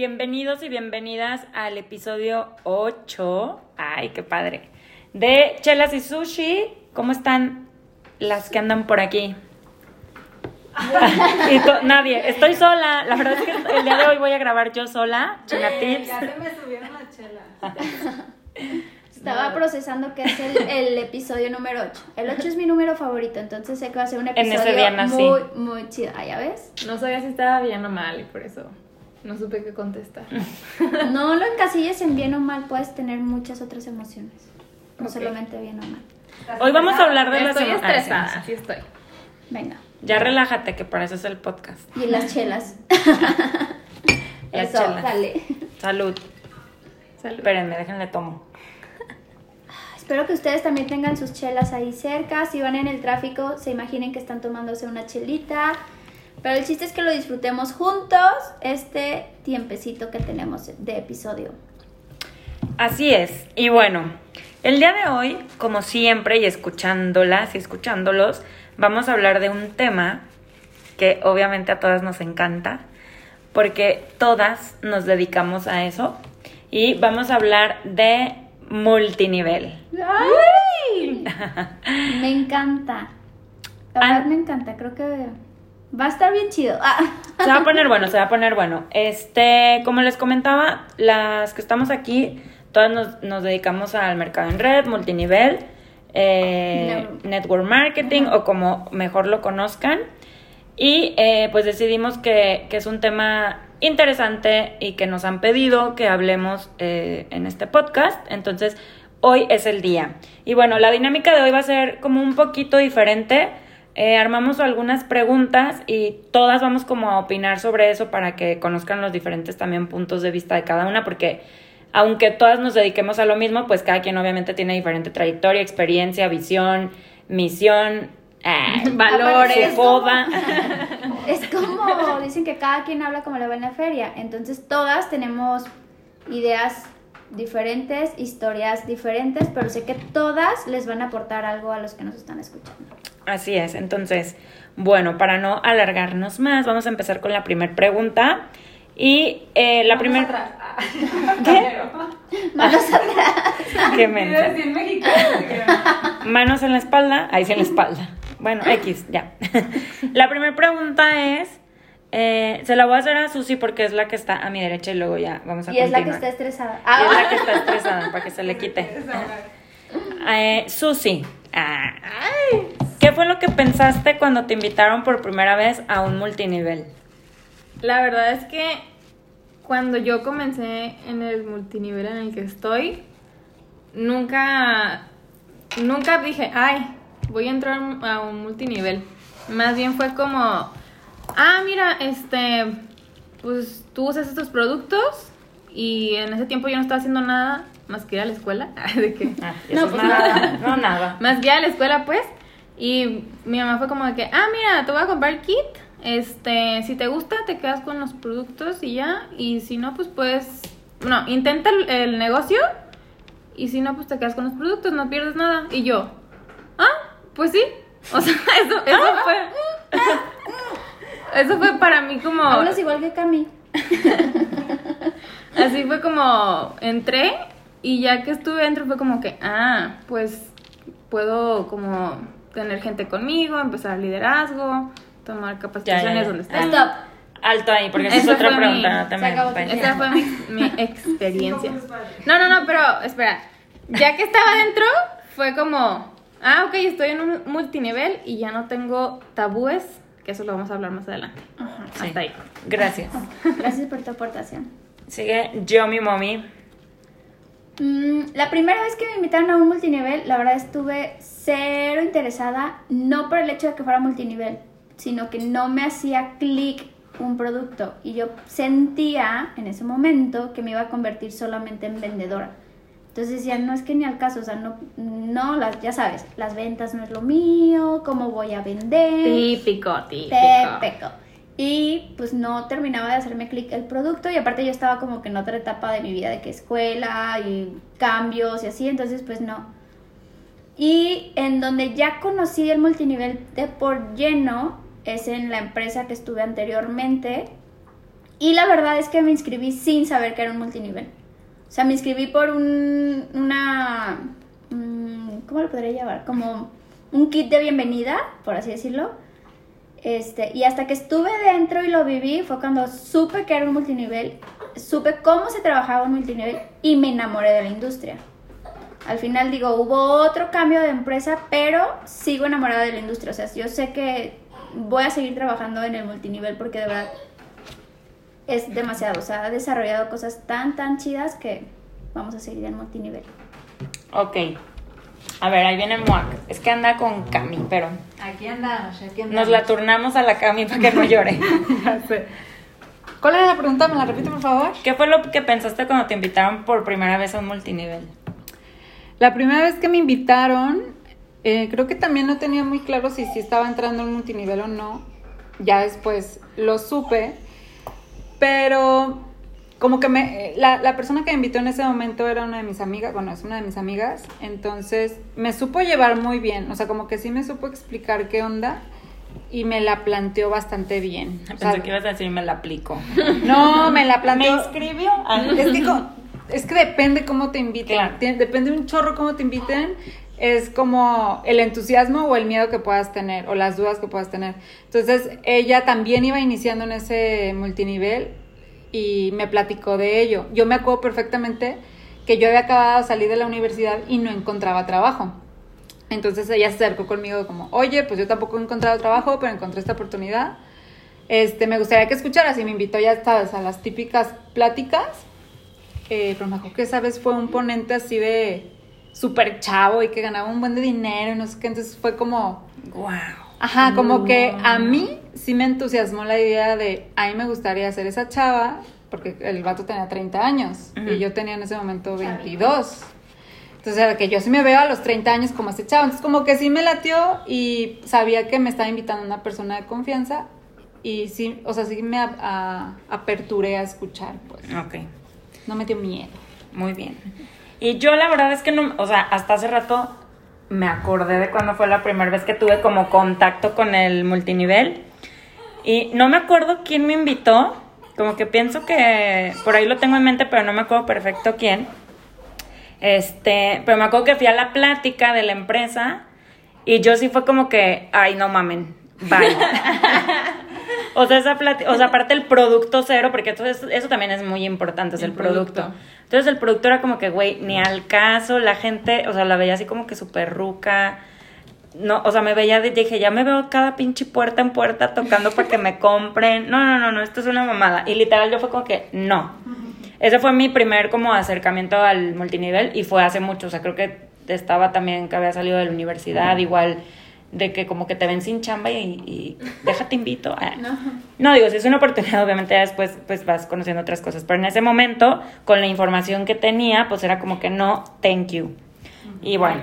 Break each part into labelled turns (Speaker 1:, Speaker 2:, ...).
Speaker 1: Bienvenidos y bienvenidas al episodio 8. Ay, qué padre. De Chelas y Sushi. ¿Cómo están las que andan por aquí? Y to- nadie, estoy sola. La verdad es que el día de hoy voy a grabar yo sola. Chela Tips.
Speaker 2: Ya se me subieron las chelas.
Speaker 3: Estaba procesando que es el, el episodio número 8. El 8 es mi número favorito, entonces sé que va a ser un
Speaker 1: ese
Speaker 3: episodio
Speaker 1: día nací.
Speaker 3: muy, muy chido. Ah, ¿ya ves?
Speaker 2: No sabía si estaba bien o mal y por eso no supe qué contestar.
Speaker 3: No lo encasilles en bien o mal, puedes tener muchas otras emociones. No solamente bien o mal.
Speaker 1: Hoy vamos a hablar de las
Speaker 2: Estoy
Speaker 1: emo- Ah, sí,
Speaker 2: estresada,
Speaker 1: sí.
Speaker 2: así estoy.
Speaker 3: Venga.
Speaker 1: Ya relájate, que para eso es el podcast.
Speaker 3: Y las chelas.
Speaker 1: Las
Speaker 3: Eso,
Speaker 1: chelas.
Speaker 3: dale.
Speaker 1: Salud.
Speaker 2: Salud.
Speaker 1: Espérenme, déjenle tomo.
Speaker 3: Espero que ustedes también tengan sus chelas ahí cerca. Si van en el tráfico, se imaginen que están tomándose una chelita. Pero el chiste es que lo disfrutemos juntos este tiempecito que tenemos de episodio.
Speaker 1: Así es. Y bueno, el día de hoy, como siempre, y escuchándolas y escuchándolos, vamos a hablar de un tema que obviamente a todas nos encanta, porque todas nos dedicamos a eso. Y vamos a hablar de multinivel.
Speaker 3: ¡Ay! Me encanta. La
Speaker 1: Ah.
Speaker 3: verdad me encanta. Creo que va a estar bien chido. Ah.
Speaker 1: Se va a poner bueno, se va a poner bueno. Este, como les comentaba, las que estamos aquí, todas nos, nos dedicamos al mercado en red, multinivel, eh,
Speaker 3: Network.
Speaker 1: network marketing o como mejor lo conozcan. Y eh, pues decidimos que, que es un tema interesante y que nos han pedido que hablemos eh, en este podcast. Entonces, hoy es el día. Y bueno, la dinámica de hoy va a ser como un poquito diferente. Eh, armamos algunas preguntas y todas vamos como a opinar sobre eso para que conozcan los diferentes también puntos de vista de cada una, porque aunque todas nos dediquemos a lo mismo, pues cada quien obviamente tiene diferente trayectoria, experiencia, visión, misión, eh,
Speaker 2: Valores.
Speaker 1: su boda.
Speaker 3: Es como dicen que cada quien habla como le va en la feria. Entonces todas tenemos ideas diferentes, historias diferentes, pero sé que todas les van a aportar algo a los que nos están escuchando.
Speaker 1: Así es, entonces, bueno, para no alargarnos más, vamos a empezar con la primera pregunta. Y eh, la primera... ¿Qué?
Speaker 3: Manos atrás.
Speaker 1: Qué mensa.
Speaker 2: en mexicano.
Speaker 1: Manos en la espalda, ahí sí en la espalda. Bueno, X, ya. La primera pregunta es, eh, se la voy a hacer a Susi porque es la que está a mi derecha y luego ya vamos a
Speaker 3: Y es la que
Speaker 1: continuar.
Speaker 3: está estresada.
Speaker 1: Y es la
Speaker 3: Ah,
Speaker 1: que está estresada para que se le quite. Eh, Susi, ah, ¿qué fue lo que pensaste cuando te invitaron por primera vez a un multinivel?
Speaker 2: La verdad es que cuando yo comencé en el multinivel en el que estoy, nunca, nunca dije, ay, voy a entrar a un multinivel. Más bien fue como, ah, mira, este, pues tú usas estos productos y en ese tiempo yo no estaba haciendo nada más que ir a la escuela. ¿De qué?
Speaker 1: Ah,
Speaker 2: No,
Speaker 1: eso es
Speaker 2: pues
Speaker 1: nada.
Speaker 2: nada.
Speaker 1: No, nada.
Speaker 2: Más que ir a la escuela, pues. Y mi mamá fue como de que, ah, mira, te voy a comprar el kit. Este, si te gusta, te quedas con los productos y ya. Y si no, pues puedes. No, intenta el, el negocio. Y si no, pues te quedas con los productos, no pierdes nada. Y yo, ah, pues sí. O sea, eso, eso fue. Eso fue para mí como.
Speaker 3: Hablas igual que Cami.
Speaker 2: Así fue como entré y ya que estuve dentro fue como que, ah, pues puedo como tener gente conmigo, empezar liderazgo, tomar capacitaciones
Speaker 1: Ya, ya, ya.
Speaker 2: donde esté.
Speaker 3: Stop.
Speaker 1: Alto ahí, porque esa es otra pregunta.
Speaker 2: mi-
Speaker 1: vayas.
Speaker 2: Esa fue mi, mi experiencia. No, no, no, pero espera. Ya que estaba dentro, fue como, ah, ok, estoy en un multinivel y ya no tengo tabúes, que eso lo vamos a hablar más adelante.
Speaker 1: Sí.
Speaker 2: Hasta ahí.
Speaker 1: Gracias.
Speaker 3: Gracias por tu aportación.
Speaker 1: Sigue yo, mi mommy.
Speaker 3: Mm, la primera vez que me invitaron a un multinivel, la verdad estuve cero interesada, no por el hecho de que fuera multinivel, sino que no me hacía clic un producto y yo sentía en ese momento que me iba a convertir solamente en vendedora. Entonces decía, no es que ni al caso, o sea, no, no, las, ya sabes, las ventas no es lo mío, cómo voy a vender.
Speaker 2: Típico, típico.
Speaker 3: Típico. Y pues no terminaba de hacerme clic el producto y aparte yo estaba como que en otra etapa de mi vida de que escuela y cambios y así, entonces pues no. Y en donde ya conocí el multinivel de por lleno es en la empresa que estuve anteriormente. Y la verdad es que me inscribí sin saber que era un multinivel. O sea, me inscribí por un, una... mm, ¿Cómo lo podría llamar? Como un kit de bienvenida, por así decirlo. Este, y hasta que estuve dentro y lo viví fue cuando supe que era un multinivel, supe cómo se trabajaba un multinivel y me enamoré de la industria. Al final digo, hubo otro cambio de empresa, pero sigo enamorada de la industria. O sea, yo sé que voy a seguir trabajando en el multinivel porque de verdad es demasiado. O sea, ha desarrollado cosas tan, tan chidas que vamos a seguir en multinivel.
Speaker 1: Ok. A ver, ahí viene Muac. Es que anda con Cami, pero
Speaker 4: Aquí andamos, aquí andamos.
Speaker 1: nos la turnamos a la Cami para que no llore.
Speaker 4: Ya sé. ¿Cuál era la pregunta? ¿Me la repite, por favor?
Speaker 1: ¿Qué fue lo que pensaste cuando te invitaron por primera vez a un multinivel?
Speaker 4: La primera vez que me invitaron, eh, creo que también no tenía muy claro si, si estaba entrando en multinivel o no. Ya después lo supe. Pero como que me, la, la persona que me invitó en ese momento era una de mis amigas, bueno, es una de mis amigas, entonces me supo llevar muy bien, o sea, como que sí me supo explicar qué onda y me la planteó bastante bien. O sea,
Speaker 1: Pensé que ibas a decir me la aplico.
Speaker 4: no, me la
Speaker 1: ¿Me
Speaker 4: planteó.
Speaker 1: inscribió? Ah.
Speaker 4: Es que, es que depende cómo te inviten.
Speaker 1: Claro.
Speaker 4: Depende un chorro cómo te inviten. Es como el entusiasmo o el miedo que puedas tener o las dudas que puedas tener. Entonces, ella también iba iniciando en ese multinivel y me platicó de ello. Yo me acuerdo perfectamente que yo había acabado de salir de la universidad y no encontraba trabajo. Entonces ella se acercó conmigo como, oye, pues yo tampoco he encontrado trabajo, pero encontré esta oportunidad. Este, me gustaría que escucharas y me invitó ya, a las típicas pláticas. Eh, pero me acuerdo que esa vez fue un ponente así de súper chavo y que ganaba un buen de dinero y no sé qué. Entonces fue como,
Speaker 1: Wow.
Speaker 4: Ajá, como que a mí sí me entusiasmó la idea de, a mí me gustaría ser esa chava, porque el vato tenía 30 años y yo tenía en ese momento 22. Entonces era que yo sí me veo a los 30 años como ese chavo. Entonces como que sí me latió y sabía que me estaba invitando una persona de confianza y sí, o sea, sí me a- a- aperturé a escuchar, pues.
Speaker 1: Ok.
Speaker 4: No me dio miedo.
Speaker 1: Muy bien. Y yo la verdad es que no, o sea, hasta hace rato me acordé de cuando fue la primera vez que tuve como contacto con el multinivel. Y no me acuerdo quién me invitó. Como que pienso que por ahí lo tengo en mente, pero no me acuerdo perfecto quién. Este, pero me acuerdo que fui a la plática de la empresa y yo sí fue como que, ay, no mamen, bye. o sea, esa plati- o sea, aparte el producto cero, porque entonces eso también es muy importante, es el,
Speaker 2: El
Speaker 1: producto.
Speaker 2: producto.
Speaker 1: Entonces el producto era como que, güey, ni al caso, la gente, o sea, la veía así como que súper ruca. No, o sea, me veía, de- dije, ya me veo cada pinche puerta en puerta tocando para que me compren. No, no, no, no, esto es una mamada. Y literal yo fue como que, no. Ese fue mi primer como acercamiento al multinivel y fue hace mucho, o sea, creo que estaba también que había salido de la universidad, igual de que como que te ven sin chamba y, y déjate invito. Ah.
Speaker 3: No.
Speaker 1: No, digo, si es una oportunidad, obviamente ya después pues vas conociendo otras cosas, pero en ese momento, con la información que tenía, pues era como que no, thank you. Y bueno,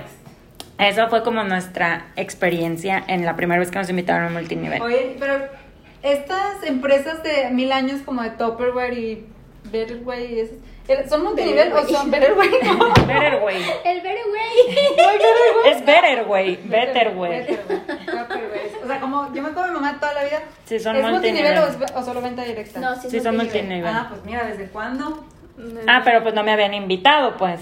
Speaker 1: eso fue como nuestra experiencia en la primera vez que nos invitaron a un multinivel.
Speaker 4: Oye, pero estas empresas de mil años como de Tupperware y Betterware, y esas, ¿eh, ¿son multinivel o son Betterware? No.
Speaker 1: Better way.
Speaker 3: El Very Way.
Speaker 1: Es better way, better way.
Speaker 4: Betterware, Tupperware. O sea, como yo me acuerdo mi mamá toda la vida.
Speaker 1: Sí, son
Speaker 4: ¿Es multinivel
Speaker 1: multinivel.
Speaker 4: o, es- o solo venta directa?
Speaker 3: No, sí,
Speaker 1: Sí, son
Speaker 3: multinivel.
Speaker 1: multinivel.
Speaker 4: Ah, pues mira, ¿desde cuándo?
Speaker 1: Ah, pero pues no me habían invitado, pues.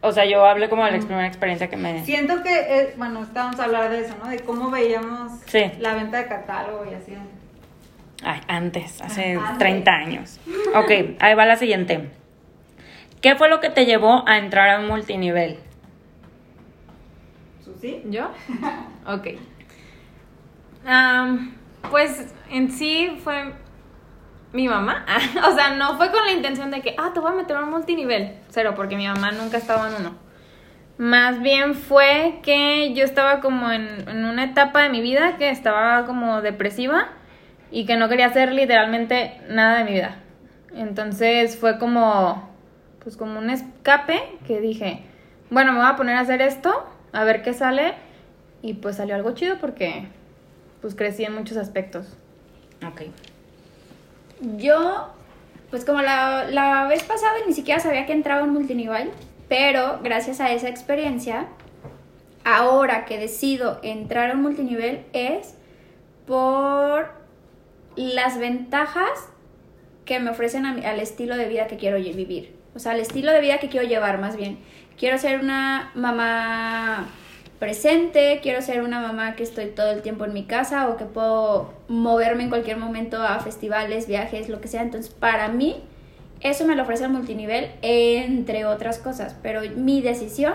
Speaker 1: O sea, yo hablé como de la ex- primera experiencia que me...
Speaker 4: Siento que, eh, bueno, estábamos a hablar de eso, ¿no? De cómo veíamos
Speaker 1: Sí.
Speaker 4: la venta de catálogo y así.
Speaker 1: Ay, antes, hace
Speaker 4: Antes.
Speaker 1: 30 años. Ok, ahí va la siguiente. ¿Qué fue lo que te llevó a entrar a un multinivel?
Speaker 4: ¿Susi?
Speaker 2: ¿Yo? Ok. Pues en sí fue mi mamá. o sea, no fue con la intención de que, ah, te voy a meter a un multinivel. Cero, porque mi mamá nunca estaba en uno. Más bien fue que yo estaba como en, en una etapa de mi vida que estaba como depresiva y que no quería hacer literalmente nada de mi vida. Entonces fue como, pues como un escape que dije, bueno, me voy a poner a hacer esto, a ver qué sale. Y pues salió algo chido porque pues crecí en muchos aspectos.
Speaker 1: Ok.
Speaker 3: Yo, pues como la, la vez pasada ni siquiera sabía que entraba en multinivel, pero gracias a esa experiencia, ahora que decido entrar un multinivel es por las ventajas que me ofrecen al estilo de vida que quiero vivir. O sea, al estilo de vida que quiero llevar más bien. Quiero ser una mamá presente, quiero ser una mamá que estoy todo el tiempo en mi casa o que puedo moverme en cualquier momento a festivales, viajes, lo que sea. Entonces, para mí, eso me lo ofrece el multinivel, entre otras cosas. Pero mi decisión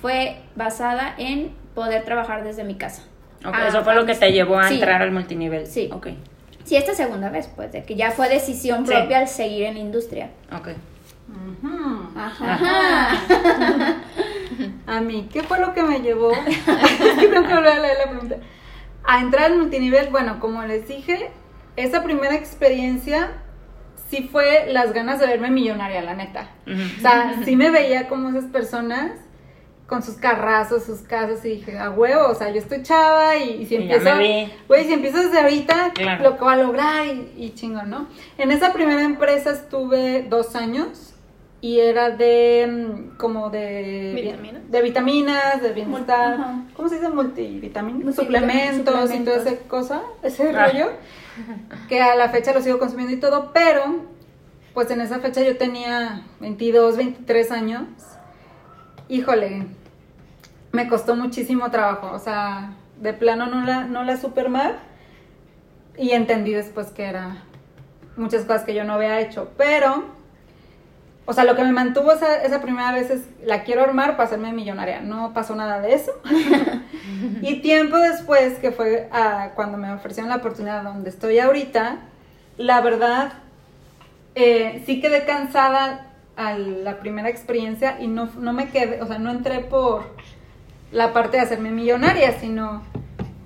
Speaker 3: fue basada en poder trabajar desde mi casa.
Speaker 1: Ok,
Speaker 3: Ah,
Speaker 1: eso fue lo que te llevó a
Speaker 3: sí.
Speaker 1: entrar al multinivel.
Speaker 3: Sí.
Speaker 1: Ok,
Speaker 3: Sí, esta segunda vez, pues, de que ya fue decisión
Speaker 1: Sí.
Speaker 3: propia al seguir en la industria.
Speaker 1: ok.
Speaker 3: Ajá.
Speaker 4: A mí, ¿qué fue lo que me llevó? tengo que volver a leer la pregunta. A entrar al multinivel, bueno, como les dije, esa primera experiencia sí fue las ganas de verme millonaria, la neta. O sea, sí me veía como esas personas con sus carrazos, sus casas, y dije, a huevo, o sea, yo estoy chava y, y si empiezo, güey, si empiezo desde ahorita,
Speaker 1: Claro.
Speaker 4: lo que va a lograr y, y chingón, ¿no? En esa primera empresa estuve dos años y era de, mm, como de...
Speaker 2: ¿Vitaminas?
Speaker 4: De vitaminas, de bienestar,
Speaker 3: Ajá.
Speaker 4: ¿cómo se dice? Multivitaminas,
Speaker 3: Multivitaminas,
Speaker 4: suplementos, y toda
Speaker 3: suplementos.
Speaker 4: esa cosa, ese
Speaker 1: Ah.
Speaker 4: rollo, que a la fecha lo sigo consumiendo y todo, pero pues en esa fecha yo tenía 22, 23 años. Híjole, me costó muchísimo trabajo, o sea, de plano no la, no la supe armar y entendí después que era muchas cosas que yo no había hecho, pero, o sea, lo que me mantuvo esa, esa primera vez es, la quiero armar para hacerme millonaria, no pasó nada de eso. y tiempo después, que fue ah, cuando me ofrecieron la oportunidad donde estoy ahorita, la verdad, eh, sí quedé cansada a la primera experiencia y no, no me quedé, o sea, no entré por la parte de hacerme millonaria, sino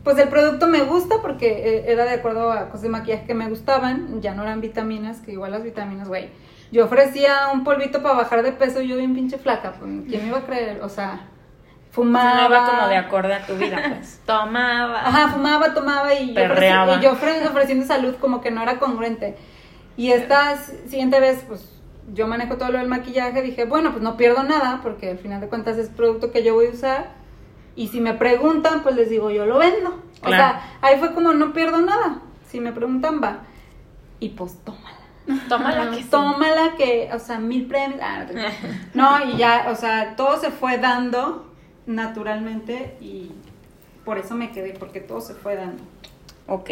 Speaker 4: pues el producto me gusta porque eh, era de acuerdo a cosas de maquillaje que me gustaban, ya no eran vitaminas, que igual las vitaminas, güey. Yo ofrecía un polvito para bajar de peso y yo bien pinche flaca, pues, ¿quién me iba a creer? O sea, fumaba.
Speaker 1: Iba como de acorde a tu vida, pues. Tomaba.
Speaker 4: Ajá, fumaba, tomaba y yo,
Speaker 1: Perreaba.
Speaker 4: y yo ofre- ofreciendo salud como que no era congruente. Y esta siguiente vez, pues yo manejo todo lo del maquillaje, dije, bueno, pues no pierdo nada, porque al final de cuentas es producto que yo voy a usar. Y si me preguntan, pues les digo, yo lo vendo. O sea, ahí fue como, no pierdo nada. Si me preguntan, va. Y pues tómala.
Speaker 2: Tómala que sí.
Speaker 4: Tómala que, o sea, mil premios. Ah, no, y ya, o sea, todo se fue dando naturalmente y por eso me quedé, porque todo se fue dando.
Speaker 1: Ok.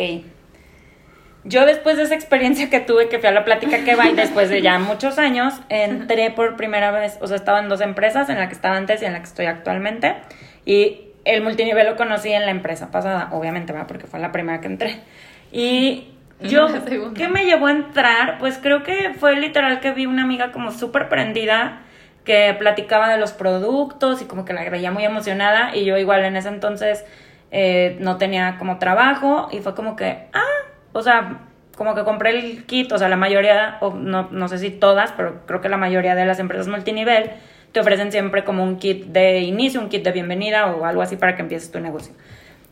Speaker 1: Yo después de esa experiencia que tuve, que fui a la plática que va y después de ya muchos años, entré por primera vez, o sea, estaba en dos empresas, en la que estaba antes y en la que estoy actualmente. Y el multinivel lo conocí en la empresa pasada, obviamente, ¿verdad? porque fue la primera que entré. Y yo. ¿qué me llevó a entrar? Pues creo que fue literal que vi una amiga como súper prendida que platicaba de los productos y como que la veía muy emocionada y yo igual en ese entonces eh, no tenía como trabajo y fue como que, ah, o sea, como que compré el kit, o sea, la mayoría, o no, no sé si todas, pero creo que la mayoría de las empresas multinivel te ofrecen siempre como un kit de inicio, un kit de bienvenida o algo así para que empieces tu negocio.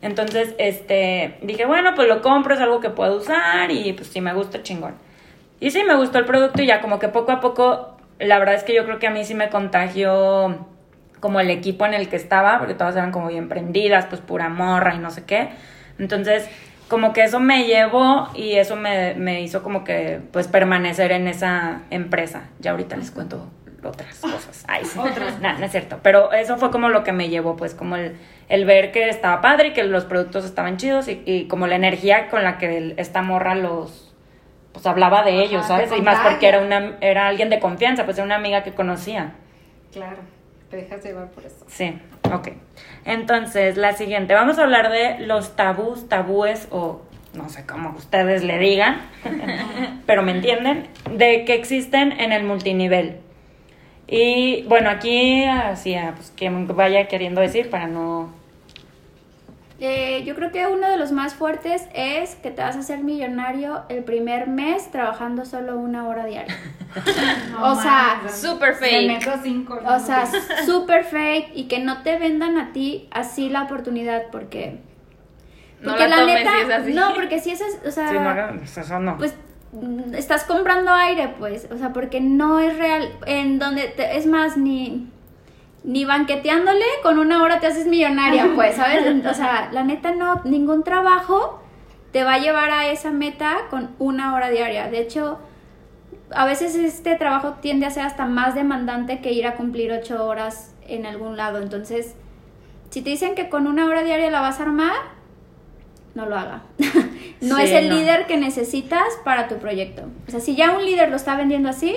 Speaker 1: Entonces, este, dije, bueno, pues lo compro, es algo que puedo usar y pues si me gusta, chingón. Y sí, me gustó el producto y ya como que poco a poco, la verdad es que yo creo que a mí sí me contagió como el equipo en el que estaba, porque todas eran como bien prendidas, pues pura morra y no sé qué. Entonces, como que eso me llevó y eso me, me hizo como que pues permanecer en esa empresa. Ya ahorita les cuento otras cosas. Ay, sí. Nah, no es cierto. Pero eso fue como lo que me llevó, pues como el, el ver que estaba padre y que los productos estaban chidos y, y como la energía con la que el- esta morra los pues hablaba de ellos,
Speaker 4: Ajá,
Speaker 1: ¿sabes? Y más porque era una era alguien de confianza, pues era una amiga que conocía.
Speaker 4: Claro, te dejas llevar por eso.
Speaker 1: Sí, ok. Entonces, la siguiente, vamos a hablar de los tabús, tabúes o no sé cómo ustedes le digan, pero me entienden, de que existen en el multinivel. Y bueno, aquí así, ah, pues quien vaya queriendo decir para no...
Speaker 3: Eh, yo creo que uno de los más fuertes es que te vas a hacer millonario el primer mes trabajando solo una hora diaria. O sea,
Speaker 2: Super fake.
Speaker 4: cinco.
Speaker 3: O sea, súper fake y que no te vendan a ti así la oportunidad porque...
Speaker 2: No
Speaker 3: Porque
Speaker 2: la
Speaker 3: la,
Speaker 2: tomes
Speaker 3: neta,
Speaker 2: si es así.
Speaker 3: no, porque si es, o sea,
Speaker 1: Sí, no eso no.
Speaker 3: pues estás comprando aire, pues, o sea, porque no es real, en donde, te- es más, ni, ni banqueteándole con una hora te haces millonaria, pues, ¿sabes? O sea, la neta no, ningún trabajo te va a llevar a esa meta con una hora diaria. De hecho, a veces este trabajo tiende a ser hasta más demandante que ir a cumplir ocho horas en algún lado. Entonces, si te dicen que con una hora diaria la vas a armar, no lo haga. no
Speaker 1: Sí,
Speaker 3: es el
Speaker 1: no.
Speaker 3: líder que necesitas para tu proyecto. O sea, si ya un líder lo está vendiendo así,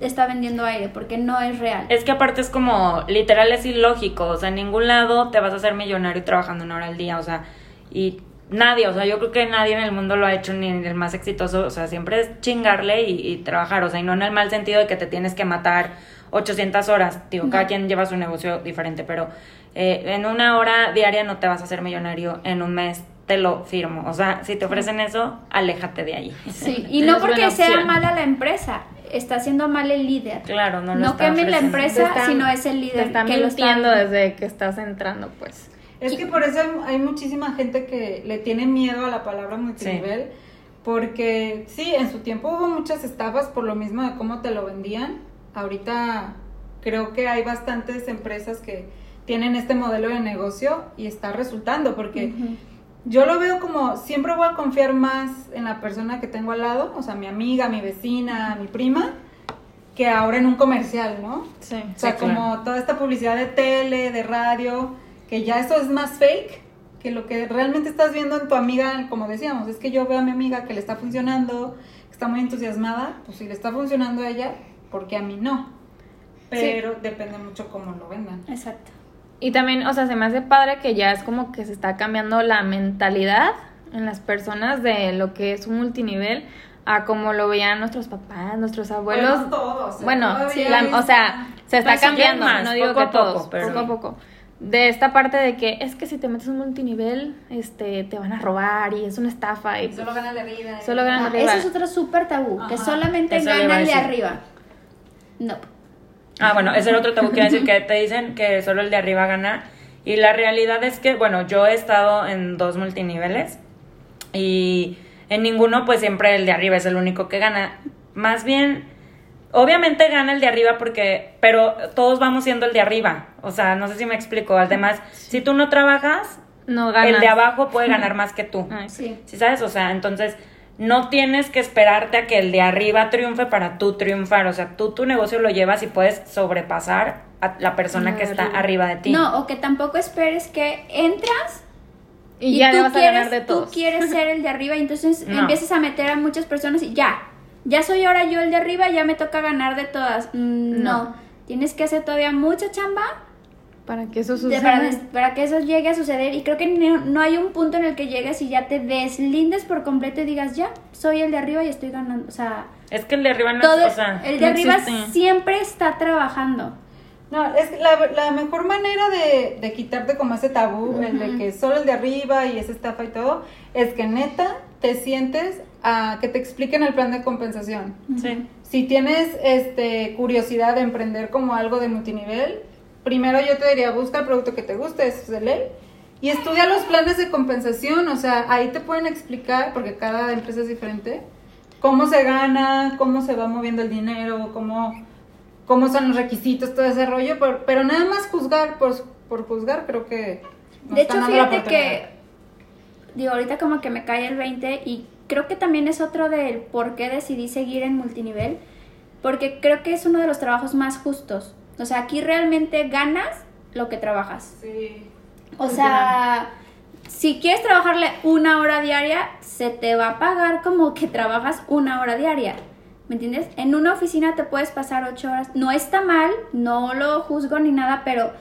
Speaker 3: está vendiendo aire porque no es real.
Speaker 1: Es que aparte es como, literal es ilógico, o sea, en ningún lado te vas a hacer millonario trabajando una hora al día, o sea, y nadie, o sea, yo creo que nadie en el mundo lo ha hecho ni el más exitoso, o sea, siempre es chingarle y, y trabajar, o sea, y no en el mal sentido de que te tienes que matar 800 horas, digo, cada quien lleva su negocio diferente, pero eh, en una hora diaria no te vas a hacer millonario en un mes, te lo firmo, o sea, si te ofrecen eso, aléjate de ahí.
Speaker 3: Sí, y no porque sea mala la empresa, está haciendo mal el líder.
Speaker 1: Claro, no lo
Speaker 3: No
Speaker 1: está
Speaker 3: quemen la empresa.
Speaker 2: Están-
Speaker 3: si no es el líder
Speaker 2: Te están
Speaker 3: que lo está-
Speaker 2: mintiendo desde que estás entrando, pues.
Speaker 4: Es que por eso hay, hay muchísima gente que le tiene miedo a la palabra multinivel, porque sí, en su tiempo hubo muchas estafas por lo mismo de cómo te lo vendían. Ahorita creo que hay bastantes empresas que tienen este modelo de negocio y está resultando, porque. Yo lo veo como siempre voy a confiar más en la persona que tengo al lado, o sea, mi amiga, mi vecina, mi prima, que ahora en un comercial, ¿no?
Speaker 2: Sí.
Speaker 4: O sea,
Speaker 1: Sí, claro.
Speaker 4: como toda esta publicidad de tele, de radio, que ya eso es más fake que lo que realmente estás viendo en tu amiga, como decíamos, es que yo veo a mi amiga que le está funcionando, que está muy entusiasmada, pues si le está funcionando a ella, ¿por qué a mí no? Pero depende mucho cómo lo vendan.
Speaker 3: Exacto.
Speaker 2: Y también, o sea, se me hace padre que ya es como que se está cambiando la mentalidad en las personas de lo que es un multinivel a como lo veían nuestros papás, nuestros abuelos.
Speaker 4: Bueno, todos, ¿eh?
Speaker 2: Bueno, la- o sea, se está
Speaker 1: Pues
Speaker 2: cambiando,
Speaker 1: más,
Speaker 2: no digo
Speaker 1: poco
Speaker 2: que
Speaker 1: a poco,
Speaker 2: todos,
Speaker 1: pero-
Speaker 2: poco a poco. De esta parte de que es que si te metes un multinivel, este, te van a robar y es una estafa y
Speaker 4: Solo gana de arriba.
Speaker 2: Solo gana-
Speaker 3: Ah,
Speaker 2: arriba.
Speaker 3: ese es otro súper tabú, que solamente
Speaker 1: Eso le iba a
Speaker 3: gana el de arriba. No.
Speaker 1: Ah, bueno, ese era otro tabú que decir que te dicen que solo el de arriba gana. Y la realidad es que, bueno, yo he estado en dos multiniveles y en ninguno, pues siempre el de arriba es el único que gana. Más bien, obviamente gana el de arriba porque, pero todos vamos siendo el de arriba. O sea, no sé si me explico. Además, si tú no trabajas,
Speaker 2: no ganas.
Speaker 1: el de abajo puede ganar más que tú.
Speaker 2: Ay,
Speaker 3: Sí.
Speaker 1: ¿Sí sabes? O sea, entonces no tienes que esperarte a que el de arriba triunfe para tú triunfar. O sea, tú tu negocio lo llevas y puedes sobrepasar a la persona
Speaker 2: No,
Speaker 1: que está
Speaker 2: arriba.
Speaker 1: arriba de ti.
Speaker 3: No, o que tampoco esperes que entras
Speaker 2: Y, ya
Speaker 3: tú
Speaker 2: le vas a
Speaker 3: quieres,
Speaker 2: ganar de
Speaker 3: tú
Speaker 2: todos.
Speaker 3: quieres ser el de arriba y entonces
Speaker 1: No.
Speaker 3: empiezas a meter a muchas personas y ya, ya soy ahora yo el de arriba, ya me toca ganar de todas. Mm, no.
Speaker 2: No.
Speaker 3: tienes que hacer todavía mucha chamba
Speaker 2: Para que eso suceda.
Speaker 3: para, que eso llegue a suceder y creo que no, no hay un punto en el que llegues y ya te deslindes por completo y digas, ya, soy el de arriba y estoy ganando. O sea,
Speaker 1: Es que el de arriba no
Speaker 3: todo,
Speaker 1: es, o sea,
Speaker 3: el de
Speaker 2: no
Speaker 3: arriba
Speaker 2: existe.
Speaker 3: siempre está trabajando.
Speaker 4: No, es que la, la mejor manera de, de quitarte como ese tabú, el de que solo el de arriba y esa estafa y todo, es que neta te sientes a que te expliquen el plan de compensación.
Speaker 1: sí.
Speaker 4: Si tienes este curiosidad de emprender como algo de multinivel, primero yo te diría, busca el producto que te guste, eso es de ley, y estudia los planes de compensación, o sea, ahí te pueden explicar, porque cada empresa es diferente, cómo se gana, cómo se va moviendo el dinero, cómo, cómo son los requisitos, todo ese rollo, pero, pero nada más juzgar por, por juzgar, creo que...
Speaker 3: de hecho, fíjate que, digo, ahorita como que me cae el 20 y creo que también es otro del por qué decidí seguir en multinivel, porque creo que es uno de los trabajos más justos. O sea, aquí realmente ganas lo que trabajas.
Speaker 4: Sí.
Speaker 3: O sea, si quieres trabajarle una hora diaria, se te va a pagar como que trabajas una hora diaria. ¿Me entiendes? En una oficina te puedes pasar ocho horas. No está mal, no lo juzgo ni nada, pero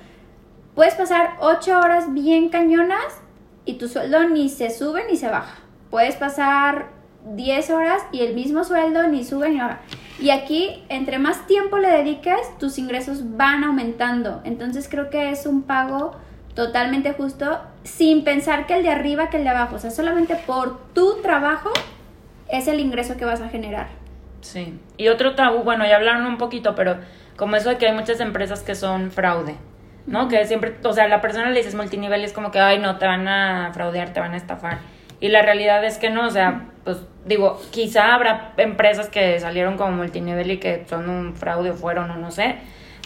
Speaker 3: puedes pasar ocho horas bien cañonas y tu sueldo ni se sube ni se baja. Puedes pasar 10 horas y el mismo sueldo ni sube ni baja. Y aquí, entre más tiempo le dediques, tus ingresos van aumentando. Entonces creo que es un pago totalmente justo, sin pensar que el de arriba que el de abajo. O sea, solamente por tu trabajo es el ingreso que vas a generar.
Speaker 1: Sí. Y otro tabú, bueno, ya hablaron un poquito, pero como eso de que hay muchas empresas que son fraude, ¿no? Que siempre, o sea, la persona le dices multinivel y es como que, ay, no, te van a fraudear, te van a estafar. Y la realidad es que no, o sea, pues digo, quizá habrá empresas que salieron como multinivel y que son un fraude o fueron o no sé.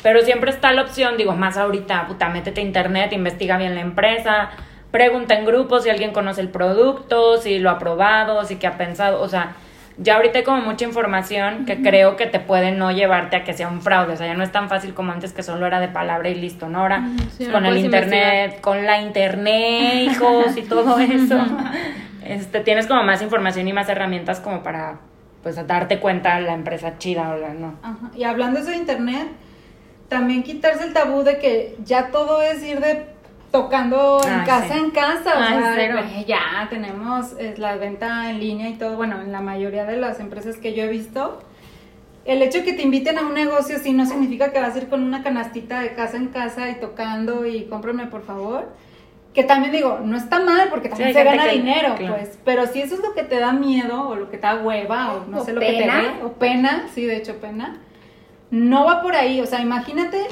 Speaker 1: Pero siempre está la opción, digo, más ahorita, puta, métete a internet, investiga bien la empresa, pregunta en grupos si alguien conoce el producto, si lo ha probado, si qué ha pensado, o sea, ya ahorita hay como mucha información que creo que te puede no llevarte a que sea un fraude, o sea, ya no es tan fácil como antes que solo era de palabra y listo, ¿no? Ahora
Speaker 2: sí,
Speaker 1: con el internet, con la internet, hijos y todo eso, este, tienes como más información y más herramientas como para, pues, darte cuenta la empresa chida o la no.
Speaker 4: Ajá. Y hablando de eso de internet, también quitarse el tabú de que ya todo es ir de tocando en
Speaker 1: Ah,
Speaker 4: casa
Speaker 1: sí.
Speaker 4: en casa, o
Speaker 2: Ay,
Speaker 4: sea, ya tenemos la venta en línea y todo, bueno, en la mayoría de las empresas que yo he visto, el hecho de que te inviten a un negocio sí no significa que vas a ir con una canastita de casa en casa y tocando y cómprame por favor. Que también digo, no está mal porque también
Speaker 1: hay
Speaker 4: se gana
Speaker 1: que-
Speaker 4: dinero,
Speaker 1: claro.
Speaker 4: pues. Pero si eso es lo que te da miedo o lo que te da hueva o no
Speaker 3: O
Speaker 4: sé lo que te
Speaker 3: pena.
Speaker 4: dé, o pena, sí, de hecho pena, no va por ahí. O sea, imagínate